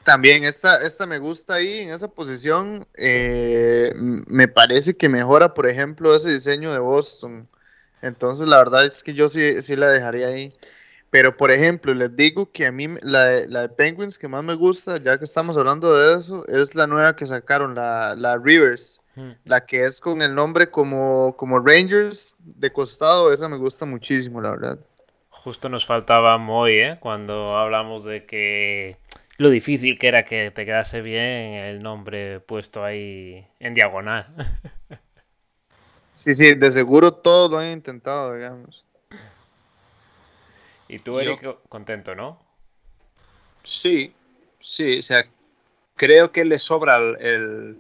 También esta, esta me gusta ahí en esa posición. Eh, me parece que mejora, por ejemplo, ese diseño de Boston. Entonces, la verdad es que yo sí, sí la dejaría ahí. Pero, por ejemplo, les digo que a mí la de, la de Penguins que más me gusta, ya que estamos hablando de eso, es la nueva que sacaron, la, la Rivers. Hmm. La que es con el nombre como, como Rangers de costado, esa me gusta muchísimo, la verdad. Justo nos faltaba Moy, ¿eh? Cuando hablamos de que lo difícil que era que te quedase bien el nombre puesto ahí en diagonal. Sí, sí, de seguro todos lo han intentado, digamos. Y tú, Eric, contento, ¿no? Sí, sí, o sea, creo que le sobra el...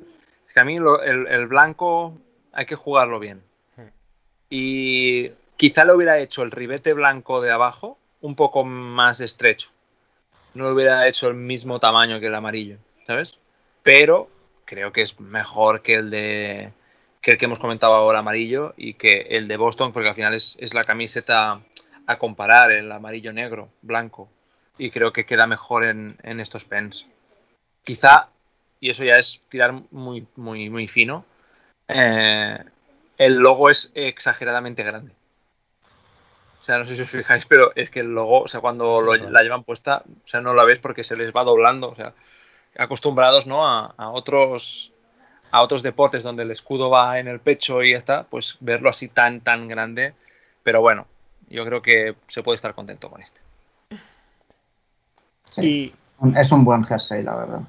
que a mí el, blanco hay que jugarlo bien. Hmm. Y quizá le hubiera hecho el ribete blanco de abajo un poco más estrecho no hubiera hecho el mismo tamaño que el amarillo, ¿sabes? Pero creo que es mejor que el de que el que hemos comentado ahora amarillo y que el de Boston, porque al final es, la camiseta a comparar, el amarillo negro, blanco. Y creo que queda mejor en, estos pens. Quizá, y eso ya es tirar muy, muy, muy fino, eh, el logo es exageradamente grande. O sea, no sé si os fijáis, pero es que el logo, o sea, cuando la llevan puesta, o sea, no la ves porque se les va doblando. O sea, acostumbrados, ¿no? A, otros a otros deportes donde el escudo va en el pecho y ya está, pues verlo así tan, tan grande. Pero bueno, yo creo que se puede estar contento con este. Sí, es un buen jersey, la verdad.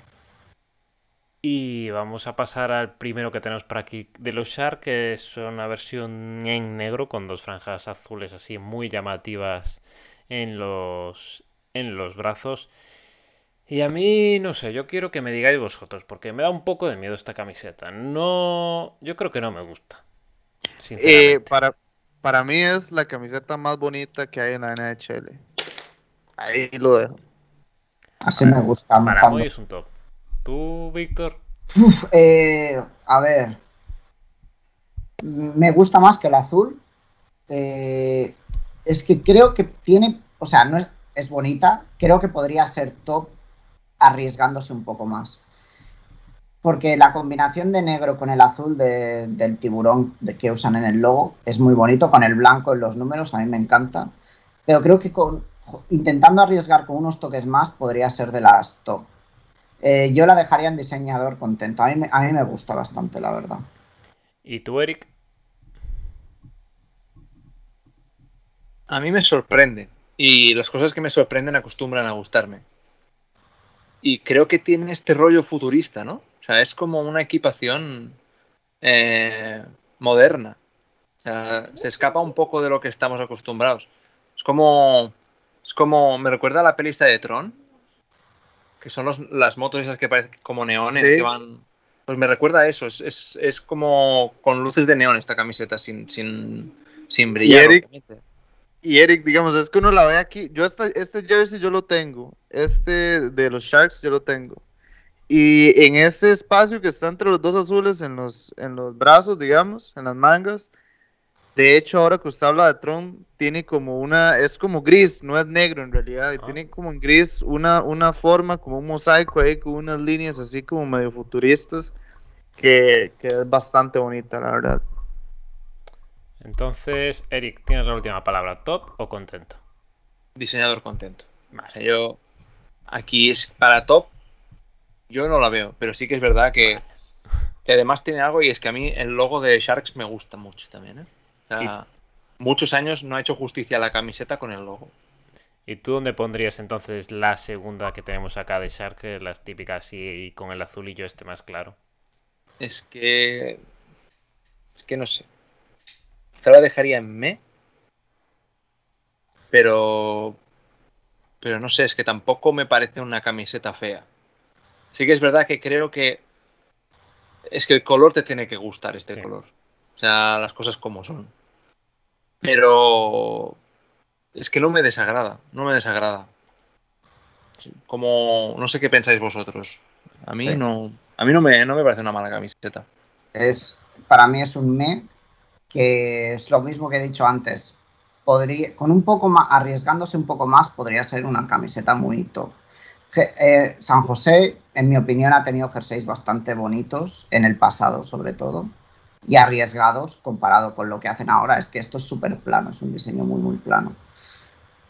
Y vamos a pasar al primero que tenemos por aquí de los Shark, que es una versión en negro con dos franjas azules así muy llamativas en los, en los brazos. Y a mí, no sé, yo quiero que me digáis vosotros, porque me da un poco de miedo esta camiseta. No, yo creo que no me gusta. Eh, para, para mí es la camiseta más bonita que hay en la NHL. Ahí lo dejo. Así me gusta. Para mí es un top. ¿Tú, Víctor? Eh, a ver. Me gusta más que el azul. Eh, es que creo que tiene. O sea, no es, bonita. Creo que podría ser top arriesgándose un poco más. Porque la combinación de negro con el azul del tiburón que usan en el logo es muy bonito, con el blanco en los números, a mí me encanta. Pero creo que intentando arriesgar con unos toques más podría ser de las top. Eh, yo la dejaría en diseñador contento. A mí, a mí me gusta bastante, la verdad. ¿Y tú, Eric? A mí me sorprende. Y las cosas que me sorprenden acostumbran a gustarme. Y creo que tiene este rollo futurista, ¿no? O sea, es como una equipación eh, moderna. O sea, se escapa un poco de lo que estamos acostumbrados. Es como. Es como. Me recuerda a la pelista de Tron que son las motos esas que parecen como neones que van. Pues me recuerda a eso, es, como con luces de neón esta camiseta sin, sin, sin brillar. Y Eric, digamos, es que uno la ve aquí. Yo este, este jersey yo lo tengo. Este de los Sharks yo lo tengo. Y en este espacio que está entre los dos azules en los, en los brazos, digamos, en las mangas, de hecho, ahora que usted habla de Tron, tiene como una, es como gris, no es negro en realidad, y tiene como en gris una, una forma, como un mosaico ahí, con unas líneas así como medio futuristas, que, es bastante bonita, la verdad. Entonces, Eric, tienes la última palabra, ¿top o contento? Diseñador contento. Vale. yo, aquí es para top, yo no la veo, pero sí que es verdad que, que además tiene algo y es que a mí el logo de Sharks me gusta mucho también, ¿eh? Muchos años no ha hecho justicia a la camiseta con el logo. ¿Y tú dónde pondrías entonces la segunda que tenemos acá de Shark, las típicas y, con el azulillo este más claro? Es que. Es que no sé. Te la dejaría en me. Pero. Pero no sé, es que tampoco me parece una camiseta fea. Sí que es verdad que creo que. Es que el color te tiene que gustar, este color. O sea, las cosas como son. Pero es que no me desagrada, no me desagrada. Como no sé qué pensáis vosotros. A mí no, a mí no me, no me parece una mala camiseta. Es, para mí es un me que es lo mismo que he dicho antes. Podría, con un poco más, arriesgándose un poco más, podría ser una camiseta muy top. Eh, San José, en mi opinión, ha tenido jerseys bastante bonitos en el pasado, sobre todo, y arriesgados comparado con lo que hacen ahora. Es que esto es súper plano, es un diseño muy, muy plano.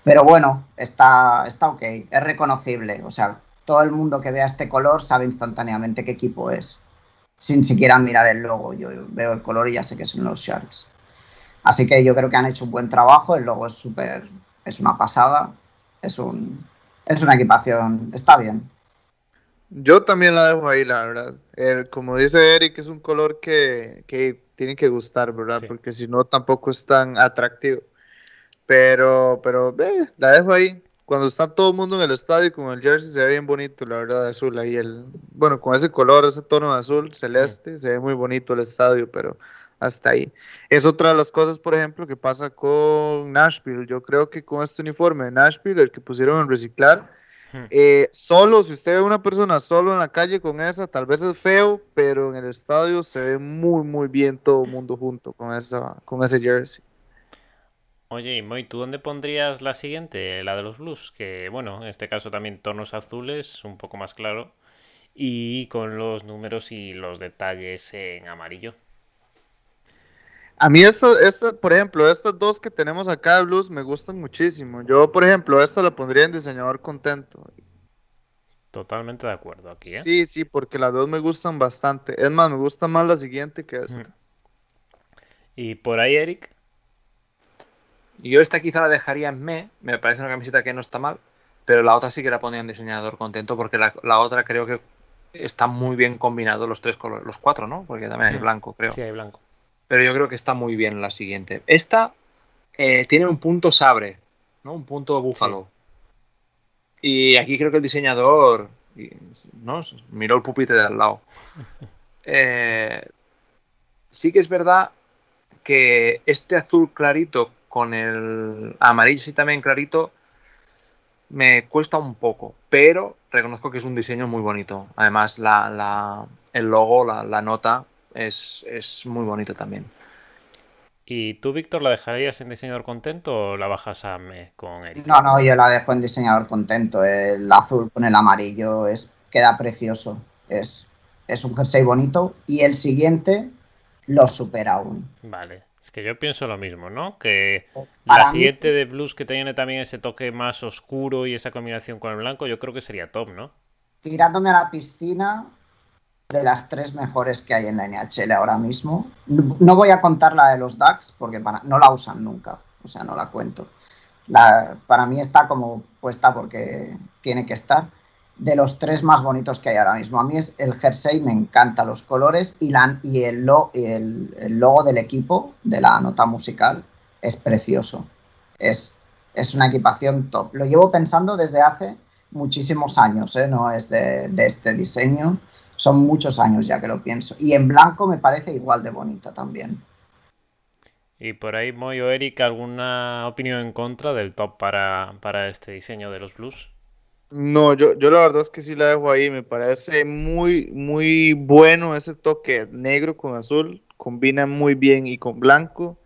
Pero bueno, está, está ok, es reconocible. O sea, todo el mundo que vea este color sabe instantáneamente qué equipo es, sin siquiera mirar el logo. Yo veo el color y ya sé que son los Sharks. Así que yo creo que han hecho un buen trabajo. El logo es súper, es una pasada. Es un, es una equipación, está bien. Yo también la dejo ahí, la verdad. como dice Eric, es un color que, tiene que gustar, ¿verdad? Porque si no, tampoco es tan atractivo. Pero, pero, eh, la dejo ahí. Cuando está todo el mundo en el estadio con el jersey se ve bien bonito, la verdad, azul ahí. El, bueno, con ese color, ese tono de azul celeste, se ve muy bonito el estadio, pero hasta ahí. Es otra de las cosas, por ejemplo, que pasa con Nashville. Yo creo que con este uniforme de Nashville, el que pusieron en reciclar, eh, solo, si usted ve una persona solo en la calle con esa, tal vez es feo, pero en el estadio se ve muy, muy bien todo el mundo junto con, esa, con ese jersey. Oye, y Moy, ¿tú dónde pondrías la siguiente? La de los blues, que bueno, en este caso también tonos azules, un poco más claro, y con los números y los detalles en amarillo. A mí, esto, por ejemplo, estas dos que tenemos acá de blues me gustan muchísimo. Yo, por ejemplo, esta la pondría en diseñador contento. Totalmente de acuerdo aquí, ¿eh? Sí, sí, porque las dos me gustan bastante. Es más, me gusta más la siguiente que esta. ¿Y por ahí, Eric? Yo esta quizá la dejaría en me. Me parece una camiseta que no está mal. Pero la otra sí que la pondría en diseñador contento porque la, otra creo que está muy bien combinado los tres colores. Los cuatro, ¿no? Porque también hay blanco, creo. Sí, hay blanco pero yo creo que está muy bien la siguiente. Esta eh, tiene un punto sabre, ¿no? Un punto búfalo. Y aquí creo que el diseñador ¿no? miró el pupitre de al lado. Eh, sí que es verdad que este azul clarito con el amarillo sí también clarito me cuesta un poco, pero reconozco que es un diseño muy bonito. Además, la, el logo, la, la nota, es, muy bonito también. ¿Y tú, Víctor, la dejarías en diseñador contento o la bajas a me con él? No, no, yo la dejo en diseñador contento. El azul con el amarillo es, queda precioso. Es, es un jersey bonito y el siguiente lo supera aún. Vale, es que yo pienso lo mismo, ¿no? Que la siguiente de blues que tiene también ese toque más oscuro y esa combinación con el blanco, yo creo que sería top, ¿no? Tirándome a la piscina, de las tres mejores que hay en la NHL ahora mismo. No voy a contar la de los DAX porque no la usan nunca, o sea, no la cuento. para mí está como puesta porque tiene que estar. De los tres más bonitos que hay ahora mismo. A mí es el jersey, me encanta los colores y, la, y, el, logo del equipo, de la nota musical, es precioso. Es, es una equipación top. Lo llevo pensando desde hace muchísimos años, ¿eh? no es de este diseño son muchos años ya que lo pienso. Y en blanco me parece igual de bonita también. Y por ahí, Moy o Eric, ¿alguna opinión en contra del top para, para este diseño de los blues? No, yo, yo la verdad es que sí la dejo ahí. Me parece muy, muy bueno ese toque negro con azul. Combina muy bien y con blanco.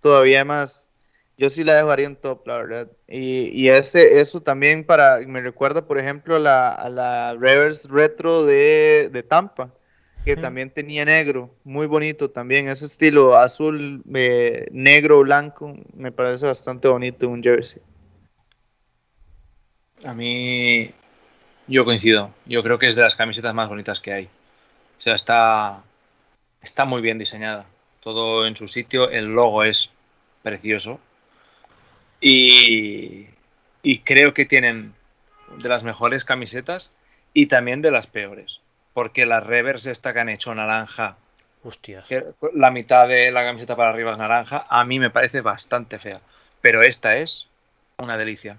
Todavía más yo sí la dejaría en top, la verdad. Y, y ese, eso también para, me recuerda, por ejemplo, a la, a la Reverse Retro de, de Tampa, que también tenía negro, muy bonito también. Ese estilo azul, eh, negro, blanco, me parece bastante bonito un jersey. A mí, yo coincido. Yo creo que es de las camisetas más bonitas que hay. O sea, está, está muy bien diseñada. Todo en su sitio. El logo es precioso. Y, creo que tienen de las mejores camisetas y también de las peores. Porque las revers esta que han hecho naranja, Hostias. la mitad de la camiseta para arriba es naranja, a mí me parece bastante fea. Pero esta es una delicia.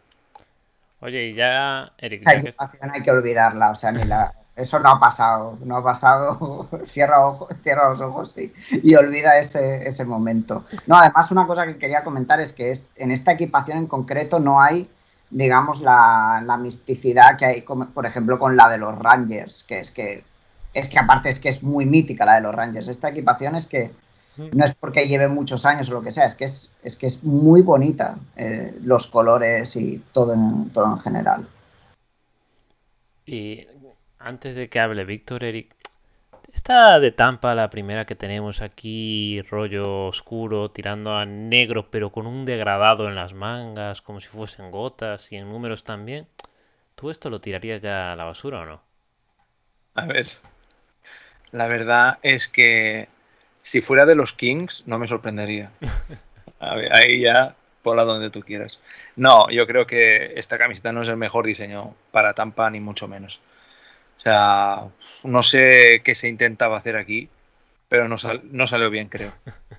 Oye, y ya, Eric. Esa hay que olvidarla, o sea, ni la, eso no ha pasado, no ha pasado, cierra, cierra los ojos y, olvida ese, ese, momento. No, además una cosa que quería comentar es que es, en esta equipación en concreto no hay, digamos, la, la misticidad que hay, por ejemplo, con la de los Rangers, que es que, es que aparte es que es muy mítica la de los Rangers. Esta equipación es que no es porque lleve muchos años o lo que sea, es que es, es, que es muy bonita eh, los colores y todo en, todo en general. Y antes de que hable Víctor, Eric, esta de Tampa, la primera que tenemos aquí, rollo oscuro, tirando a negro, pero con un degradado en las mangas, como si fuesen gotas y en números también. ¿Tú esto lo tirarías ya a la basura o no? A ver, la verdad es que si fuera de los Kings, no me sorprendería. ahí ya la donde tú quieras. No, yo creo que esta camiseta no es el mejor diseño para Tampa, ni mucho menos. O sea, no sé qué se intentaba hacer aquí, pero no, no salió bien, creo.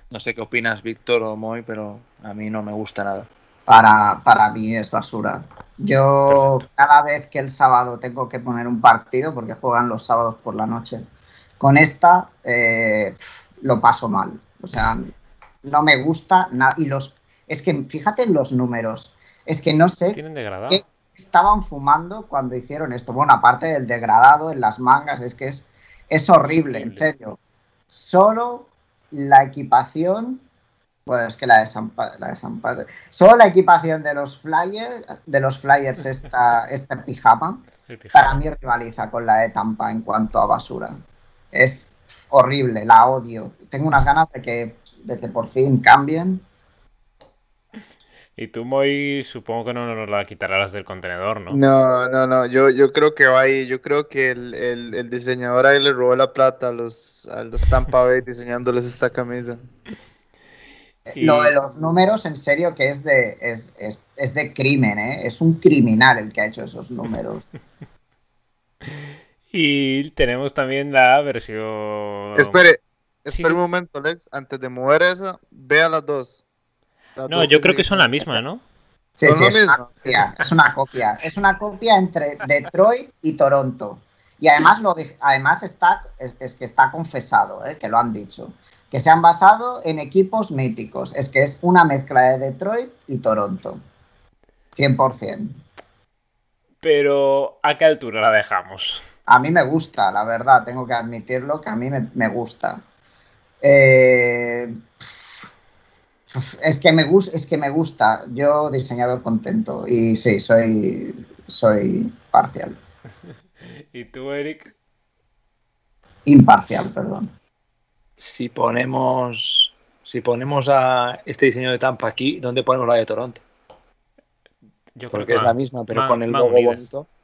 No sé qué opinas, Víctor o Moy, pero a mí no me gusta nada. Para, para mí es basura. Yo cada vez que el sábado tengo que poner un partido, porque juegan los sábados por la noche, con esta eh, lo paso mal. O sea, no me gusta nada. Y los, es que fíjate en los números. Es que no sé ¿Tienen degradado? qué estaban fumando cuando hicieron esto. Bueno, aparte del degradado en las mangas, es que es, es horrible, en serio. Solo la equipación. Bueno, es que la de San la de San Padre. Solo la equipación de los Flyers, de los Flyers esta, este pijama, pijama, para mí rivaliza con la de Tampa en cuanto a basura. Es horrible, la odio. Tengo unas ganas de que, de que por fin cambien. Y tú, Moy, supongo que no nos la quitarás del contenedor, ¿no? No, no, no, yo, yo creo que va ahí, yo creo que el, el, diseñador ahí le robó la plata a los, a los Tampa Bay diseñándoles esta camisa. Lo de los números, en serio, que es de, es, es, es de crimen, ¿eh? Es un criminal el que ha hecho esos números. Y tenemos también la versión. Espere, espere un momento, Alex. Antes de mover esa, vea las dos. No, yo creo que son la misma, ¿no? Sí, sí, es una, copia, es una copia. Es una copia entre Detroit y Toronto. Y además, lo además está, es, que está confesado, ¿eh? que lo han dicho. Que se han basado en equipos míticos. Es que es una mezcla de Detroit y Toronto. 100%. Pero, ¿a qué altura la dejamos? A mí me gusta, la verdad, tengo que admitirlo, que a mí me, gusta. Eh, es, que me es que me gusta, yo diseñador contento y sí, soy, soy parcial. ¿Y tú, Eric? Imparcial, perdón. Si ponemos, si ponemos a este diseño de Tampa aquí, ¿dónde ponemos la de Toronto? Yo creo que es la misma, pero con el logo bonito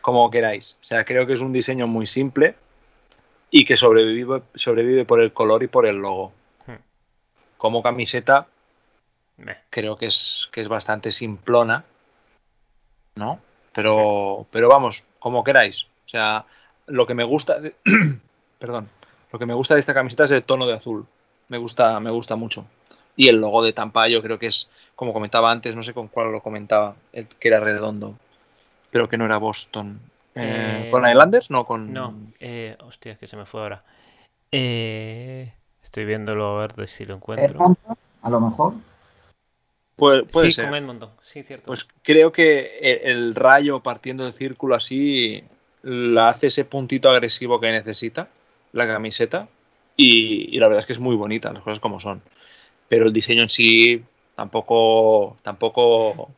como queráis. O sea, creo que es un diseño muy simple y que sobrevive, sobrevive por el color y por el logo. Como camiseta, creo que es, que es bastante simplona, ¿no? Pero, pero vamos, como queráis. O sea, lo que me gusta, de, perdón, lo que me gusta de esta camiseta es el tono de azul. Me gusta, me gusta mucho. Y el logo de Tampa, yo creo que es, como comentaba antes, no sé con cuál lo comentaba, el que era redondo pero que no era Boston. Eh, eh, ¿Con Islanders? No, con. No, eh, hostia, es que se me fue ahora. Eh, estoy viéndolo a ver si lo encuentro. A lo mejor. Puede, puede sí, ser. con Edmonton, sí, cierto. Pues creo que el, rayo partiendo del círculo así la hace ese puntito agresivo que necesita la camiseta y, la verdad es que es muy bonita, las cosas como son. Pero el diseño en sí tampoco, tampoco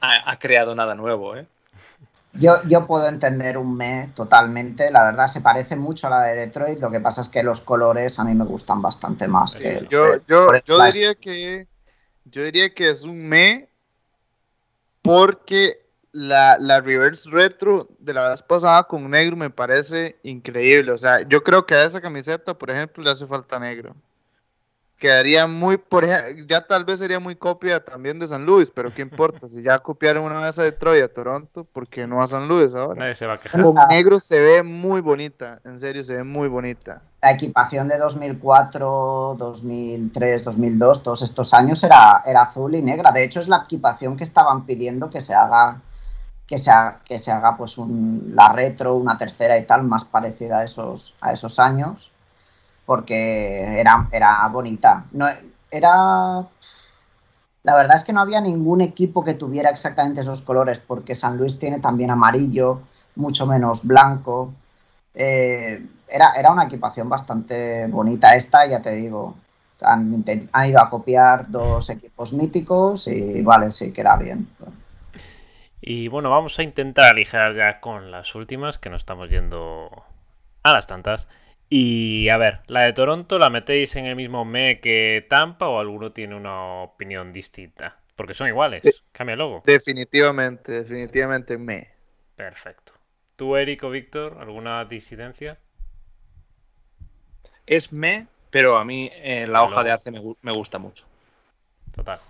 ha, ha creado nada nuevo, ¿eh? Yo, yo puedo entender un me totalmente, la verdad se parece mucho a la de Detroit, lo que pasa es que los colores a mí me gustan bastante más que yo, yo, yo diría que yo diría que es un me porque la, la, reverse retro de la vez pasada con negro me parece increíble. O sea, yo creo que a esa camiseta, por ejemplo, le hace falta negro quedaría muy, por ejemplo, ya tal vez sería muy copia también de San Luis, pero qué importa, si ya copiaron una vez a Detroit, a Toronto, ¿por qué no a San Luis ahora? Nadie se va a quejar. Con negro se ve muy bonita, en serio se ve muy bonita. La equipación de 2004, 2003, 2002, todos estos años era, era azul y negra. De hecho, es la equipación que estaban pidiendo que se haga que se, haga, que se haga pues un, la retro, una tercera y tal, más parecida a esos, a esos años, porque era, era bonita. No, era... La verdad es que no había ningún equipo que tuviera exactamente esos colores, porque San Luis tiene también amarillo, mucho menos blanco. Eh, era, era una equipación bastante bonita esta, ya te digo. Han, han, ido a copiar dos equipos míticos y vale, sí, queda bien. Y bueno, vamos a intentar aligerar ya con las últimas, que nos estamos yendo a las tantas. Y a ver, ¿la de Toronto la metéis en el mismo me que Tampa o alguno tiene una opinión distinta? Porque son iguales, cambia el logo. Definitivamente, definitivamente me. Perfecto. ¿Tú, Eric o Víctor, alguna disidencia? Es me, pero a mí eh, la hoja de arte me, me, gusta mucho. Total.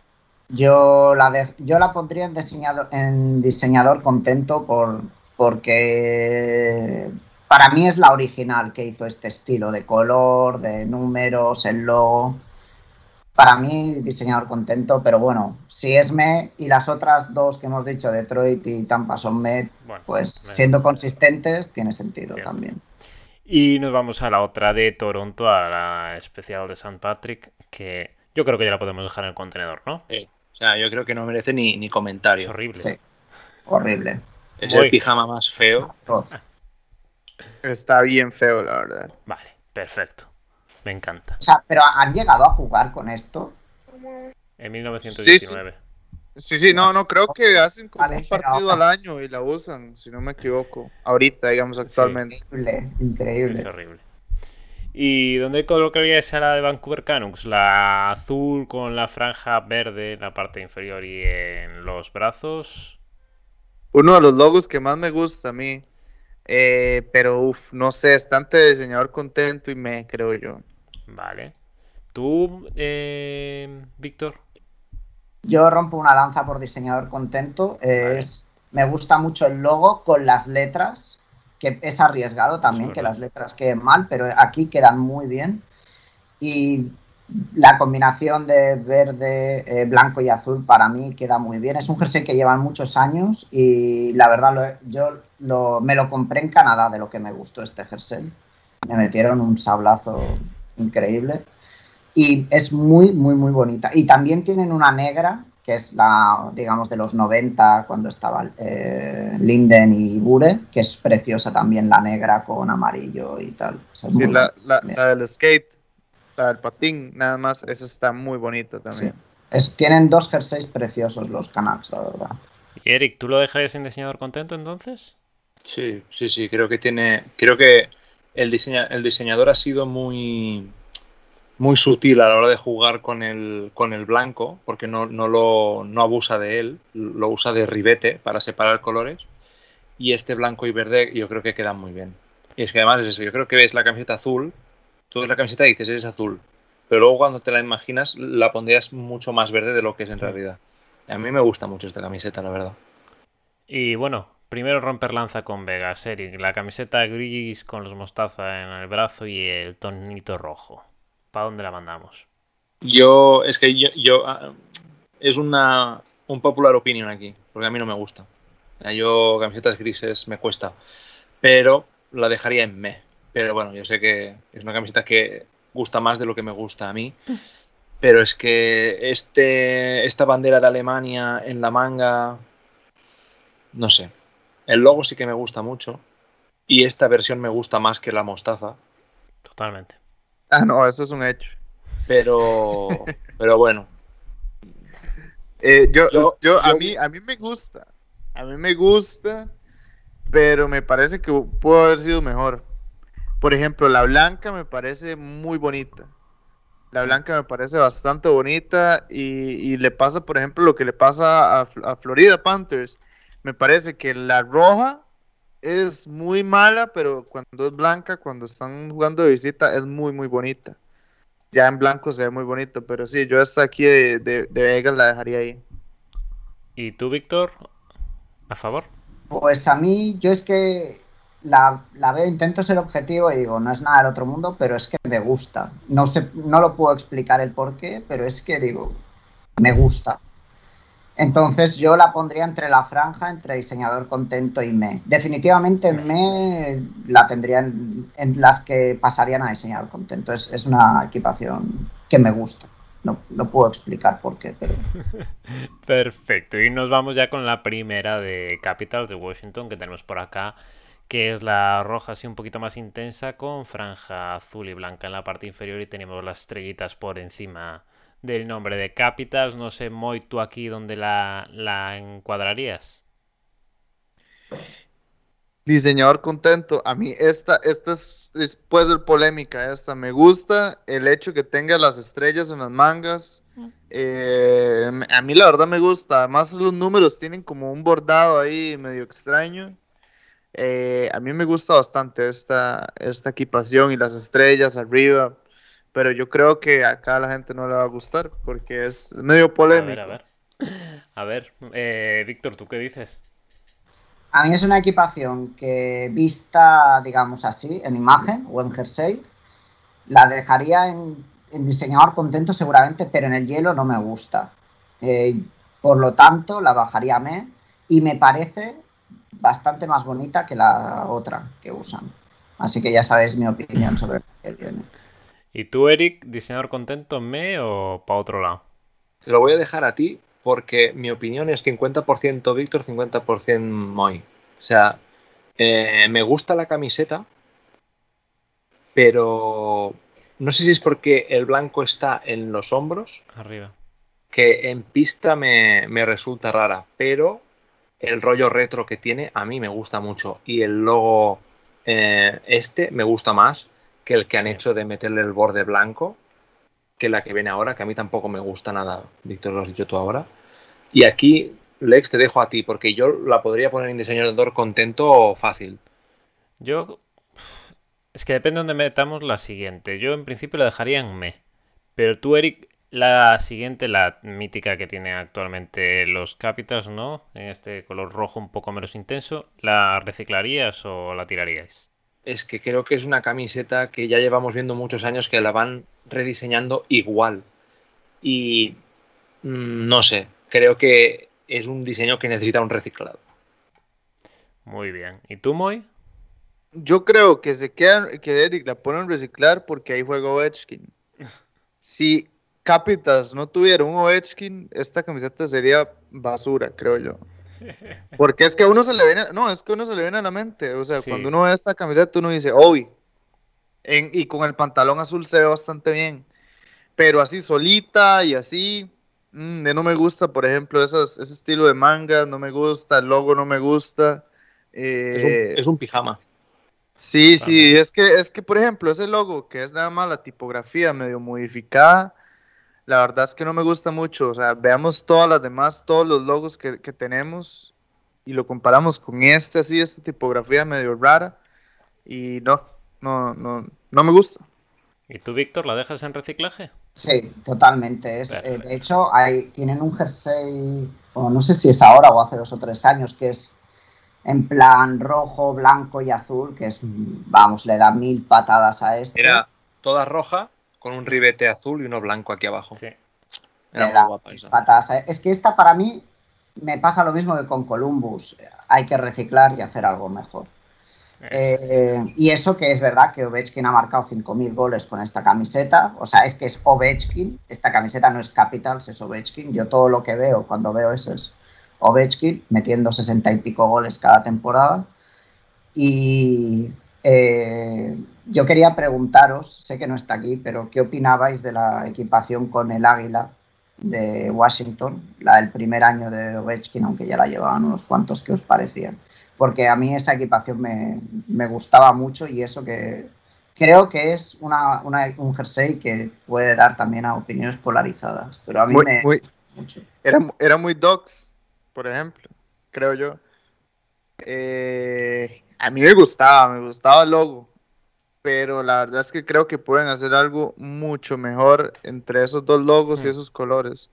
Yo la, de, yo la pondría en diseñador, en diseñador contento por, porque para mí es la original que hizo este estilo de color, de números, el logo. Para mí, diseñador contento, pero bueno, si es me y las otras dos que hemos dicho, Detroit y Tampa son me, bueno, pues me... siendo consistentes, tiene sentido Cierto. también. Y nos vamos a la otra de Toronto, a la especial de St. Patrick, que yo creo que ya la podemos dejar en el contenedor, ¿no? Sí. O sea, yo creo que no merece ni, ni comentario. Es horrible. Sí. Horrible. Es el pijama más feo. Está bien feo, la verdad. Vale, perfecto. Me encanta. O sea, pero han llegado a jugar con esto. En 1919. Sí, sí, sí no, no, creo que hacen como vale, un partido al año y la usan, si no me equivoco. Ahorita, digamos, actualmente. Sí. Increíble, increíble. Es horrible. ¿Y dónde colocaríais a la de Vancouver Canucks? La azul con la franja verde en la parte inferior y en los brazos. Uno de los logos que más me gusta a mí. Eh, pero uff, no sé, estante de diseñador contento y me, creo yo. Vale. ¿Tú, eh, Víctor? Yo rompo una lanza por diseñador contento. Es, vale. Me gusta mucho el logo con las letras, que es arriesgado también, que las letras queden mal, pero aquí quedan muy bien. Y la combinación de verde, eh, blanco y azul para mí queda muy bien. Es un jersey que llevan muchos años y la verdad lo, yo lo, me lo compré en Canadá de lo que me gustó este jersey. Me metieron un sablazo increíble y es muy, muy, muy bonita. Y también tienen una negra, que es la, digamos, de los 90, cuando estaba eh, Linden y Bure, que es preciosa también la negra con amarillo y tal. O sea, sí, la, la, la del skate la del patín, nada más, esa está muy bonita también. Sí. Es, tienen dos jerseys preciosos los Canucks, la verdad. ¿Y Eric, tú lo dejarías sin diseñador contento entonces? Sí, sí, sí, creo que tiene, creo que el, diseña, el diseñador ha sido muy, muy sutil a la hora de jugar con el, con el blanco, porque no, no, lo, no abusa de él, lo usa de ribete para separar colores. Y este blanco y verde yo creo que quedan muy bien. Y es que además es eso, yo creo que ves la camiseta azul tú ves la camiseta y dices, es azul. Pero luego cuando te la imaginas, la pondrías mucho más verde de lo que es en realidad. A mí me gusta mucho esta camiseta, la verdad. Y bueno, primero romper lanza con Vegas, Eric. La camiseta gris con los mostaza en el brazo y el tonito rojo. ¿Para dónde la mandamos? Yo, es que yo, yo es una, un popular opinion aquí, porque a mí no me gusta. Yo camisetas grises me cuesta, pero la dejaría en me. Pero bueno, yo sé que es una camiseta que gusta más de lo que me gusta a mí. Pero es que este, esta bandera de Alemania en la manga, no sé. El logo sí que me gusta mucho. Y esta versión me gusta más que la mostaza. Totalmente. Ah, no, eso es un hecho. Pero, pero bueno. Eh, yo, yo, yo, a, mí, a mí me gusta. A mí me gusta. Pero me parece que pudo haber sido mejor. Por ejemplo, la blanca me parece muy bonita. La blanca me parece bastante bonita y, y le pasa, por ejemplo, lo que le pasa a, a, Florida Panthers. Me parece que la roja es muy mala, pero cuando es blanca, cuando están jugando de visita, es muy, muy bonita. Ya en blanco se ve muy bonito, pero sí, yo hasta aquí de, de, de Vegas la dejaría ahí. ¿Y tú, Víctor? ¿A favor? Pues a mí, yo es que la, la, veo, intento ser objetivo y digo, no es nada del otro mundo, pero es que me gusta. No, sé, no lo puedo explicar el por qué, pero es que digo, me gusta. Entonces yo la pondría entre la franja, entre diseñador contento y me. Definitivamente me la tendría en, las que pasarían a diseñador contento. Es, es una equipación que me gusta. No, no, puedo explicar por qué, pero... Perfecto. Y nos vamos ya con la primera de Capitals de Washington que tenemos por acá, que es la roja así un poquito más intensa con franja azul y blanca en la parte inferior y tenemos las estrellitas por encima del nombre de Capitals. No sé, Moy, tú aquí dónde la, la encuadrarías. Diseñador contento. A mí esta, esta es, puede ser polémica. Esta me gusta el hecho que tenga las estrellas en las mangas. Eh, a mí la verdad me gusta. Además los números tienen como un bordado ahí medio extraño. Eh, a mí me gusta bastante esta, esta equipación y las estrellas arriba pero yo creo que acá a la gente no le va a gustar porque es medio polémico. A ver, a ver. A ver, eh, Víctor, ¿tú qué dices? A mí es una equipación que vista, digamos así, en imagen o en jersey, la dejaría en, diseñador contento seguramente, pero en el hielo no me gusta. Eh, por lo tanto, la bajaría a me y me parece bastante más bonita que la otra que usan. Así que ya sabéis mi opinión sobre el hielo. ¿Y tú, Eric, diseñador contento, me o para otro lado? Se lo voy a dejar a ti porque mi opinión es 50% Víctor, 50% Moy. O sea, eh, me gusta la camiseta, pero no sé si es porque el blanco está en los hombros. Arriba. Que en pista me, resulta rara, pero el rollo retro que tiene a mí me gusta mucho. Y el logo eh, este me gusta más que el que han hecho de meterle el borde blanco, que la que viene ahora, que a mí tampoco me gusta nada, Víctor, lo has dicho tú ahora. Y aquí, Lex, te dejo a ti, porque yo la podría poner en diseñador contento o fácil. Yo. Es que depende de donde metamos la siguiente. Yo en principio la dejaría en me. Pero tú, Eric, la siguiente, la mítica que tiene actualmente los Capitals, ¿no? En este color rojo un poco menos intenso, ¿la reciclarías o la tiraríais? es que creo que es una camiseta que ya llevamos viendo muchos años que la van rediseñando igual. Y mm, no sé, creo que es un diseño que necesita un reciclado. Muy bien. ¿Y tú, Moy? Yo creo que se queda, que Eric la pone en reciclar porque ahí juega Ovechkin. Si Capitals no tuviera un Ovechkin, esta camiseta sería basura, creo yo. Porque es que a uno se le viene, no, es que uno se le viene a la mente. O sea, cuando uno ve esta camiseta, uno dice, hoy. y con el pantalón azul se ve bastante bien. Pero así solita y así, mm, no me gusta, por ejemplo, ese estilo de mangas, no me gusta, el logo no me gusta. es, un, eh, pijama. Sí, sí, es que, es que, por ejemplo, ese logo, que es nada más la tipografía medio modificada, la verdad es que no me gusta mucho. O sea, veamos todas las demás, todos los logos que, tenemos y lo comparamos con este, así, esta tipografía medio rara. Y no, no, no, no me gusta. ¿Y tú, Víctor, la dejas en reciclaje? Sí, totalmente. Es, eh, de hecho, hay, tienen un jersey, no sé si es ahora o hace dos o tres años, que es en plan rojo, blanco y azul, que es, vamos, le da mil patadas a este. Era toda roja con un ribete azul y uno blanco aquí abajo. Sí. Era muy Es que esta para mí me pasa lo mismo que con Columbus. Hay que reciclar y hacer algo mejor. Eh, y eso que es verdad que Ovechkin ha marcado 5.000 goles con esta camiseta. O sea, es que es Ovechkin. Esta camiseta no es Capitals, es Ovechkin. Yo todo lo que veo cuando veo eso es Ovechkin metiendo 60 y pico goles cada temporada. Y eh, yo quería preguntaros, sé que no está aquí, pero ¿qué opinabais de la equipación con el Águila de Washington, la del primer año de Ovechkin, aunque ya la llevaban unos cuantos, ¿qué os parecían? Porque a mí esa equipación me, gustaba mucho y eso que creo que es una, un jersey que puede dar también a opiniones polarizadas, pero a mí me... mucho. Era, era muy dogs, por ejemplo, creo yo. Eh, a mí me gustaba, me gustaba el logo pero la verdad es que creo que pueden hacer algo mucho mejor entre esos dos logos y mm. esos colores.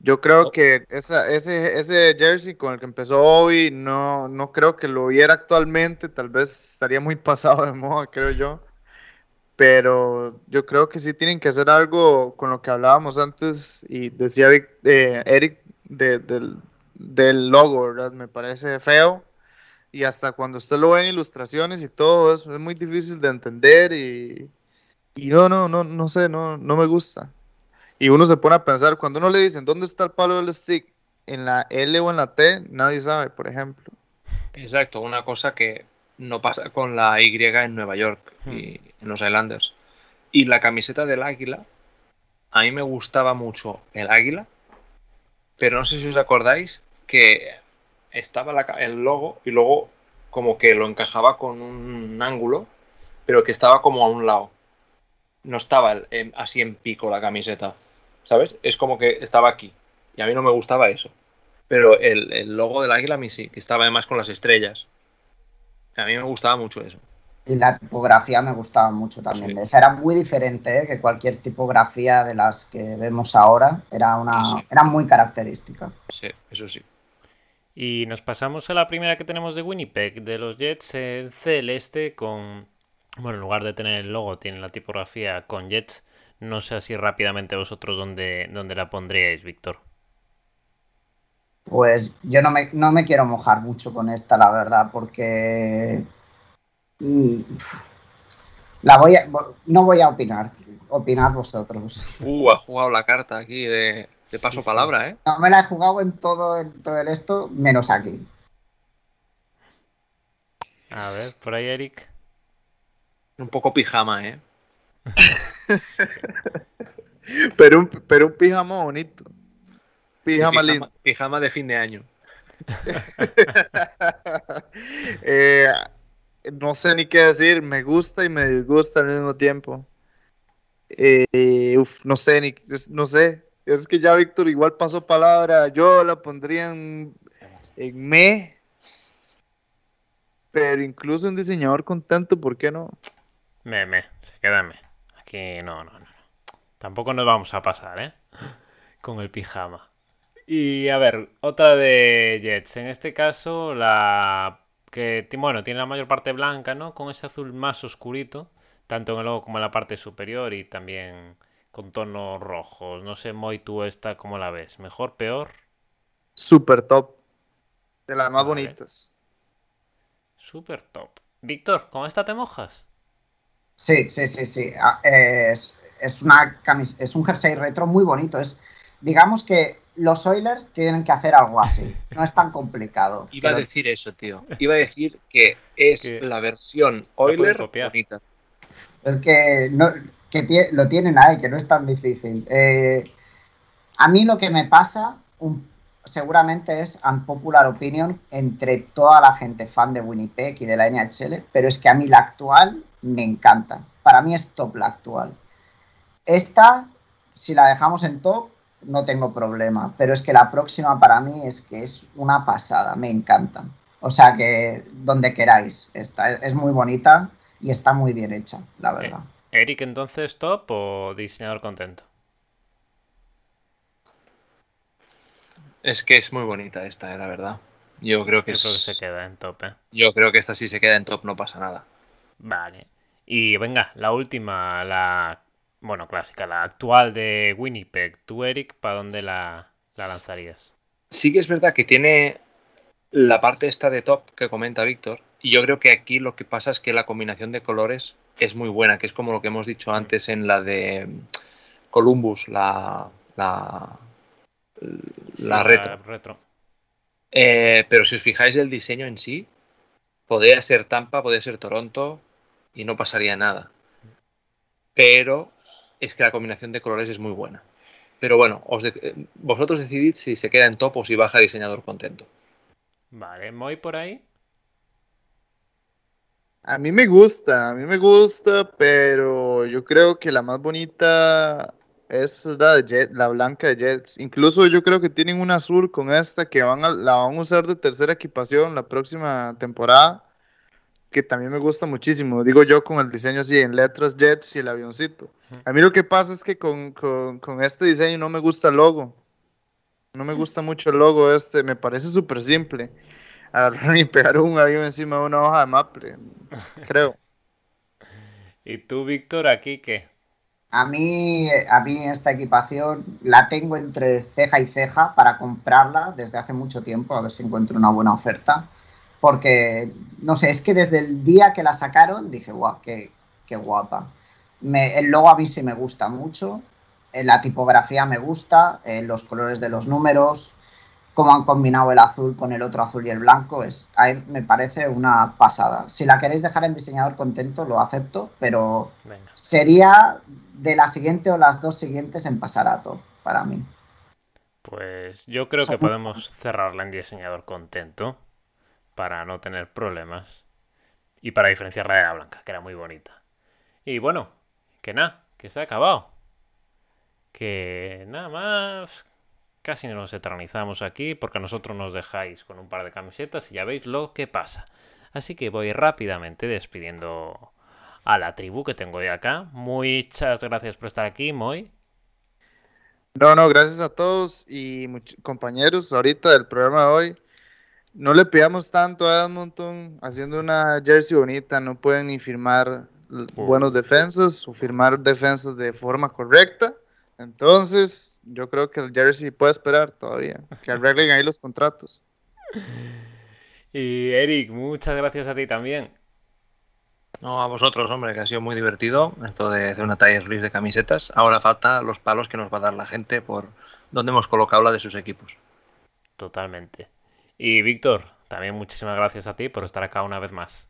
Yo creo que esa, ese, ese jersey con el que empezó hoy, no, no creo que lo viera actualmente, tal vez estaría muy pasado de moda, creo yo. Pero yo creo que sí tienen que hacer algo con lo que hablábamos antes y decía eh, Eric del, del logo, ¿verdad? Me parece feo y hasta cuando usted lo ve en ilustraciones y todo, es, es muy difícil de entender y, y, no, no, no, no sé, no, no me gusta. Y uno se pone a pensar, cuando uno le dicen, ¿dónde está el palo del stick? ¿En la L o en la T? Nadie sabe, por ejemplo. Exacto, una cosa que no pasa con la Y en Nueva York y hmm. en los Islanders. Y la camiseta del águila, a mí me gustaba mucho el águila, pero no sé si os acordáis que estaba el logo y luego como que lo encajaba con un ángulo, pero que estaba como a un lado. No estaba así en pico la camiseta, ¿sabes? Es como que estaba aquí. Y a mí no me gustaba eso. Pero el, logo del águila a mí sí, que estaba además con las estrellas. A mí me gustaba mucho eso. Y la tipografía me gustaba mucho también. Esa era muy diferente ¿eh? que cualquier tipografía de las que vemos ahora. Era, una, era muy característica. Sí, eso sí. Y nos pasamos a la primera que tenemos de Winnipeg, de los Jets en celeste con... Bueno, en lugar de tener el logo, tiene la tipografía con Jets. No sé así rápidamente vosotros dónde, dónde la pondríais, Víctor. Pues yo no me, no me quiero mojar mucho con esta, la verdad, porque... Mm, la voy a, no voy a opinar. Opinad vosotros. Uh, ha jugado la carta aquí de, de paso palabra, ¿eh? No me la he jugado en todo, en todo el esto, menos aquí. A ver, por ahí, Eric. Un poco pijama, ¿eh? pero, un, pero un pijama bonito. Pijama, lindo. Pijama de fin de año. Eh, no sé ni qué decir, me gusta y me disgusta al mismo tiempo. Eh, no sé, ni, no sé, es que ya Víctor igual pasó palabra. Yo la pondría en, me. Pero incluso un diseñador contento, ¿por qué no? Me, me, se queda me. Aquí no, no, no. Tampoco nos vamos a pasar, ¿eh? Con el pijama. Y a ver, otra de Jets. En este caso, la que, bueno, tiene la mayor parte blanca, ¿no? Con ese azul más oscurito, tanto en el logo como en la parte superior y también con tonos rojos. No sé, Moy, tú esta, ¿cómo la ves? ¿Mejor, peor? Super top. De las más bonitas. Super top. Víctor, ¿con esta te mojas? Sí, sí, sí, sí. Ah, es, una es un jersey retro muy bonito. Es, digamos que los Oilers tienen que hacer algo así. No es tan complicado. Iba a decir eso, tío. Iba a decir que es la versión Oilers bonita. Es que no, que lo tienen ahí, que no es tan difícil. Eh, a mí lo que me pasa, seguramente es unpopular opinion entre toda la gente fan de Winnipeg y de la NHL, pero es que a mí la actual me encanta. Para mí es top la actual. Esta, si la dejamos en top, no tengo problema, pero es que la próxima para mí es que es una pasada, me encanta. O sea que donde queráis, esta es muy bonita y está muy bien hecha, la verdad. Eric, entonces, top o diseñador contento? Es que es muy bonita esta, eh, la verdad. Yo creo que, se queda en top, ¿eh? Yo creo que esta sí se queda en top, no pasa nada. Vale. Y venga, la última, la bueno, clásica, la actual de Winnipeg. Tú, Eric, ¿para dónde la, la lanzarías? Sí que es verdad que tiene la parte esta de top que comenta Víctor. Y yo creo que aquí lo que pasa es que la combinación de colores es muy buena, que es como lo que hemos dicho antes en la de Columbus, la, la, la retro. Eh, pero si os fijáis el diseño en sí, podría ser Tampa, podría ser Toronto y no pasaría nada. Pero es que la combinación de colores es muy buena. Pero bueno, os vosotros decidid si se queda en top o si baja diseñador contento. Vale, ¿muy por ahí? A mí me gusta, a mí me gusta, pero yo creo que la más bonita es la, la blanca de Jets. Incluso yo creo que tienen un azul con esta que van a, la van a usar de tercera equipación la próxima temporada, que también me gusta muchísimo. Digo yo con el diseño así en letras Jets y el avioncito. A mí lo que pasa es que con, con este diseño no me gusta el logo. No me gusta mucho el logo este, me parece súper simple agarrar y pegar un avión encima de una hoja de maple, creo. ¿Y tú, Víctor, aquí qué? A mí, a mí esta equipación la tengo entre ceja y ceja para comprarla desde hace mucho tiempo, a ver si encuentro una buena oferta. Porque, no sé, es que desde el día que la sacaron dije, guau, qué, qué guapa. el logo a mí sí me gusta mucho, eh, la tipografía me gusta, eh, los colores de los números, cómo han combinado el azul con el otro azul y el blanco, es, me parece una pasada. Si la queréis dejar en diseñador contento, lo acepto, pero sería de la siguiente o las dos siguientes en pasar a todo, para mí. Pues yo creo que podemos cerrarla en diseñador contento para no tener problemas y para diferenciarla de la blanca, que era muy bonita. Y bueno, que nada, que se ha acabado. Que nada más, casi nos eternizamos aquí porque nosotros nos dejáis con un par de camisetas y ya veis lo que pasa. Así que voy rápidamente despidiendo a la tribu que tengo de acá. Muchas gracias por estar aquí, Moy. No, no, gracias a todos y compañeros ahorita del programa de hoy. No le pidamos tanto a Edmonton haciendo una jersey bonita, no pueden ni firmar buenos defensas o firmar defensas de forma correcta. Entonces, yo creo que el jersey puede esperar todavía, que arreglen ahí los contratos. Y Eric, muchas gracias a ti también. No, a vosotros, hombre, que ha sido muy divertido esto de hacer una tier list de camisetas. Ahora falta los palos que nos va a dar la gente por donde hemos colocado la de sus equipos. Totalmente. Y Víctor, también muchísimas gracias a ti por estar acá una vez más.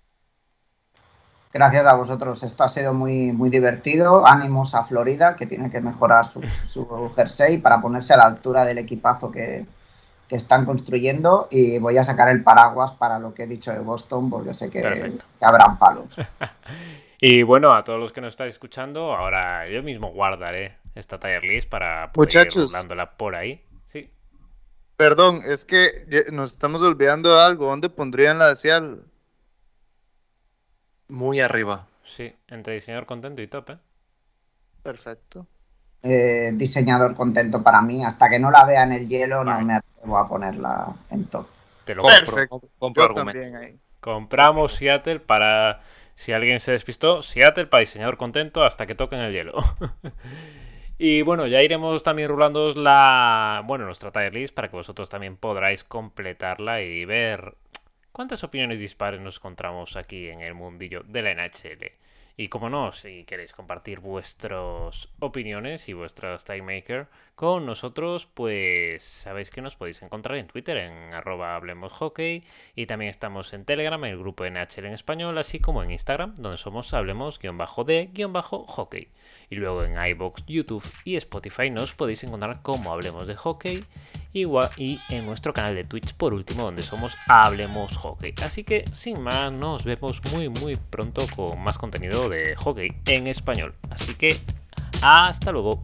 Gracias a vosotros. Esto ha sido muy, muy divertido. Ánimos a Florida, que tiene que mejorar su, su jersey para ponerse a la altura del equipazo que, que están construyendo y voy a sacar el paraguas para lo que he dicho de Boston porque sé que, habrán palos. y bueno, a todos los que nos estáis escuchando, ahora yo mismo guardaré esta tier list para poder ir dándola por ahí. Sí. Perdón, es que nos estamos olvidando de algo. ¿Dónde pondrían la de Muy arriba. Sí, entre diseñador contento y top, ¿eh? Perfecto. Eh, diseñador contento para mí. Hasta que no la vea en el hielo, no me atrevo a ponerla en top. Te lo compro. Compramos Seattle para. Si alguien se despistó, Seattle para diseñador contento hasta que toquen el hielo. y bueno, ya iremos también rulando la. Bueno, nuestra tier list para que vosotros también podráis completarla y ver cuántas opiniones dispares nos encontramos aquí en el mundillo de la NHL. Y como no, si queréis compartir vuestras opiniones y vuestros time maker con nosotros, pues sabéis que nos podéis encontrar en Twitter en arroba hablemos hockey y también estamos en Telegram, el grupo NHL en español, así como en Instagram, donde somos hablemos-de-hockey. Y luego en iBox, YouTube y Spotify nos podéis encontrar como Hablemos de Hockey y en nuestro canal de Twitch por último, donde somos Hablemos Hockey. Así que sin más, nos vemos muy muy pronto con más contenido de hockey en español. Así que hasta luego.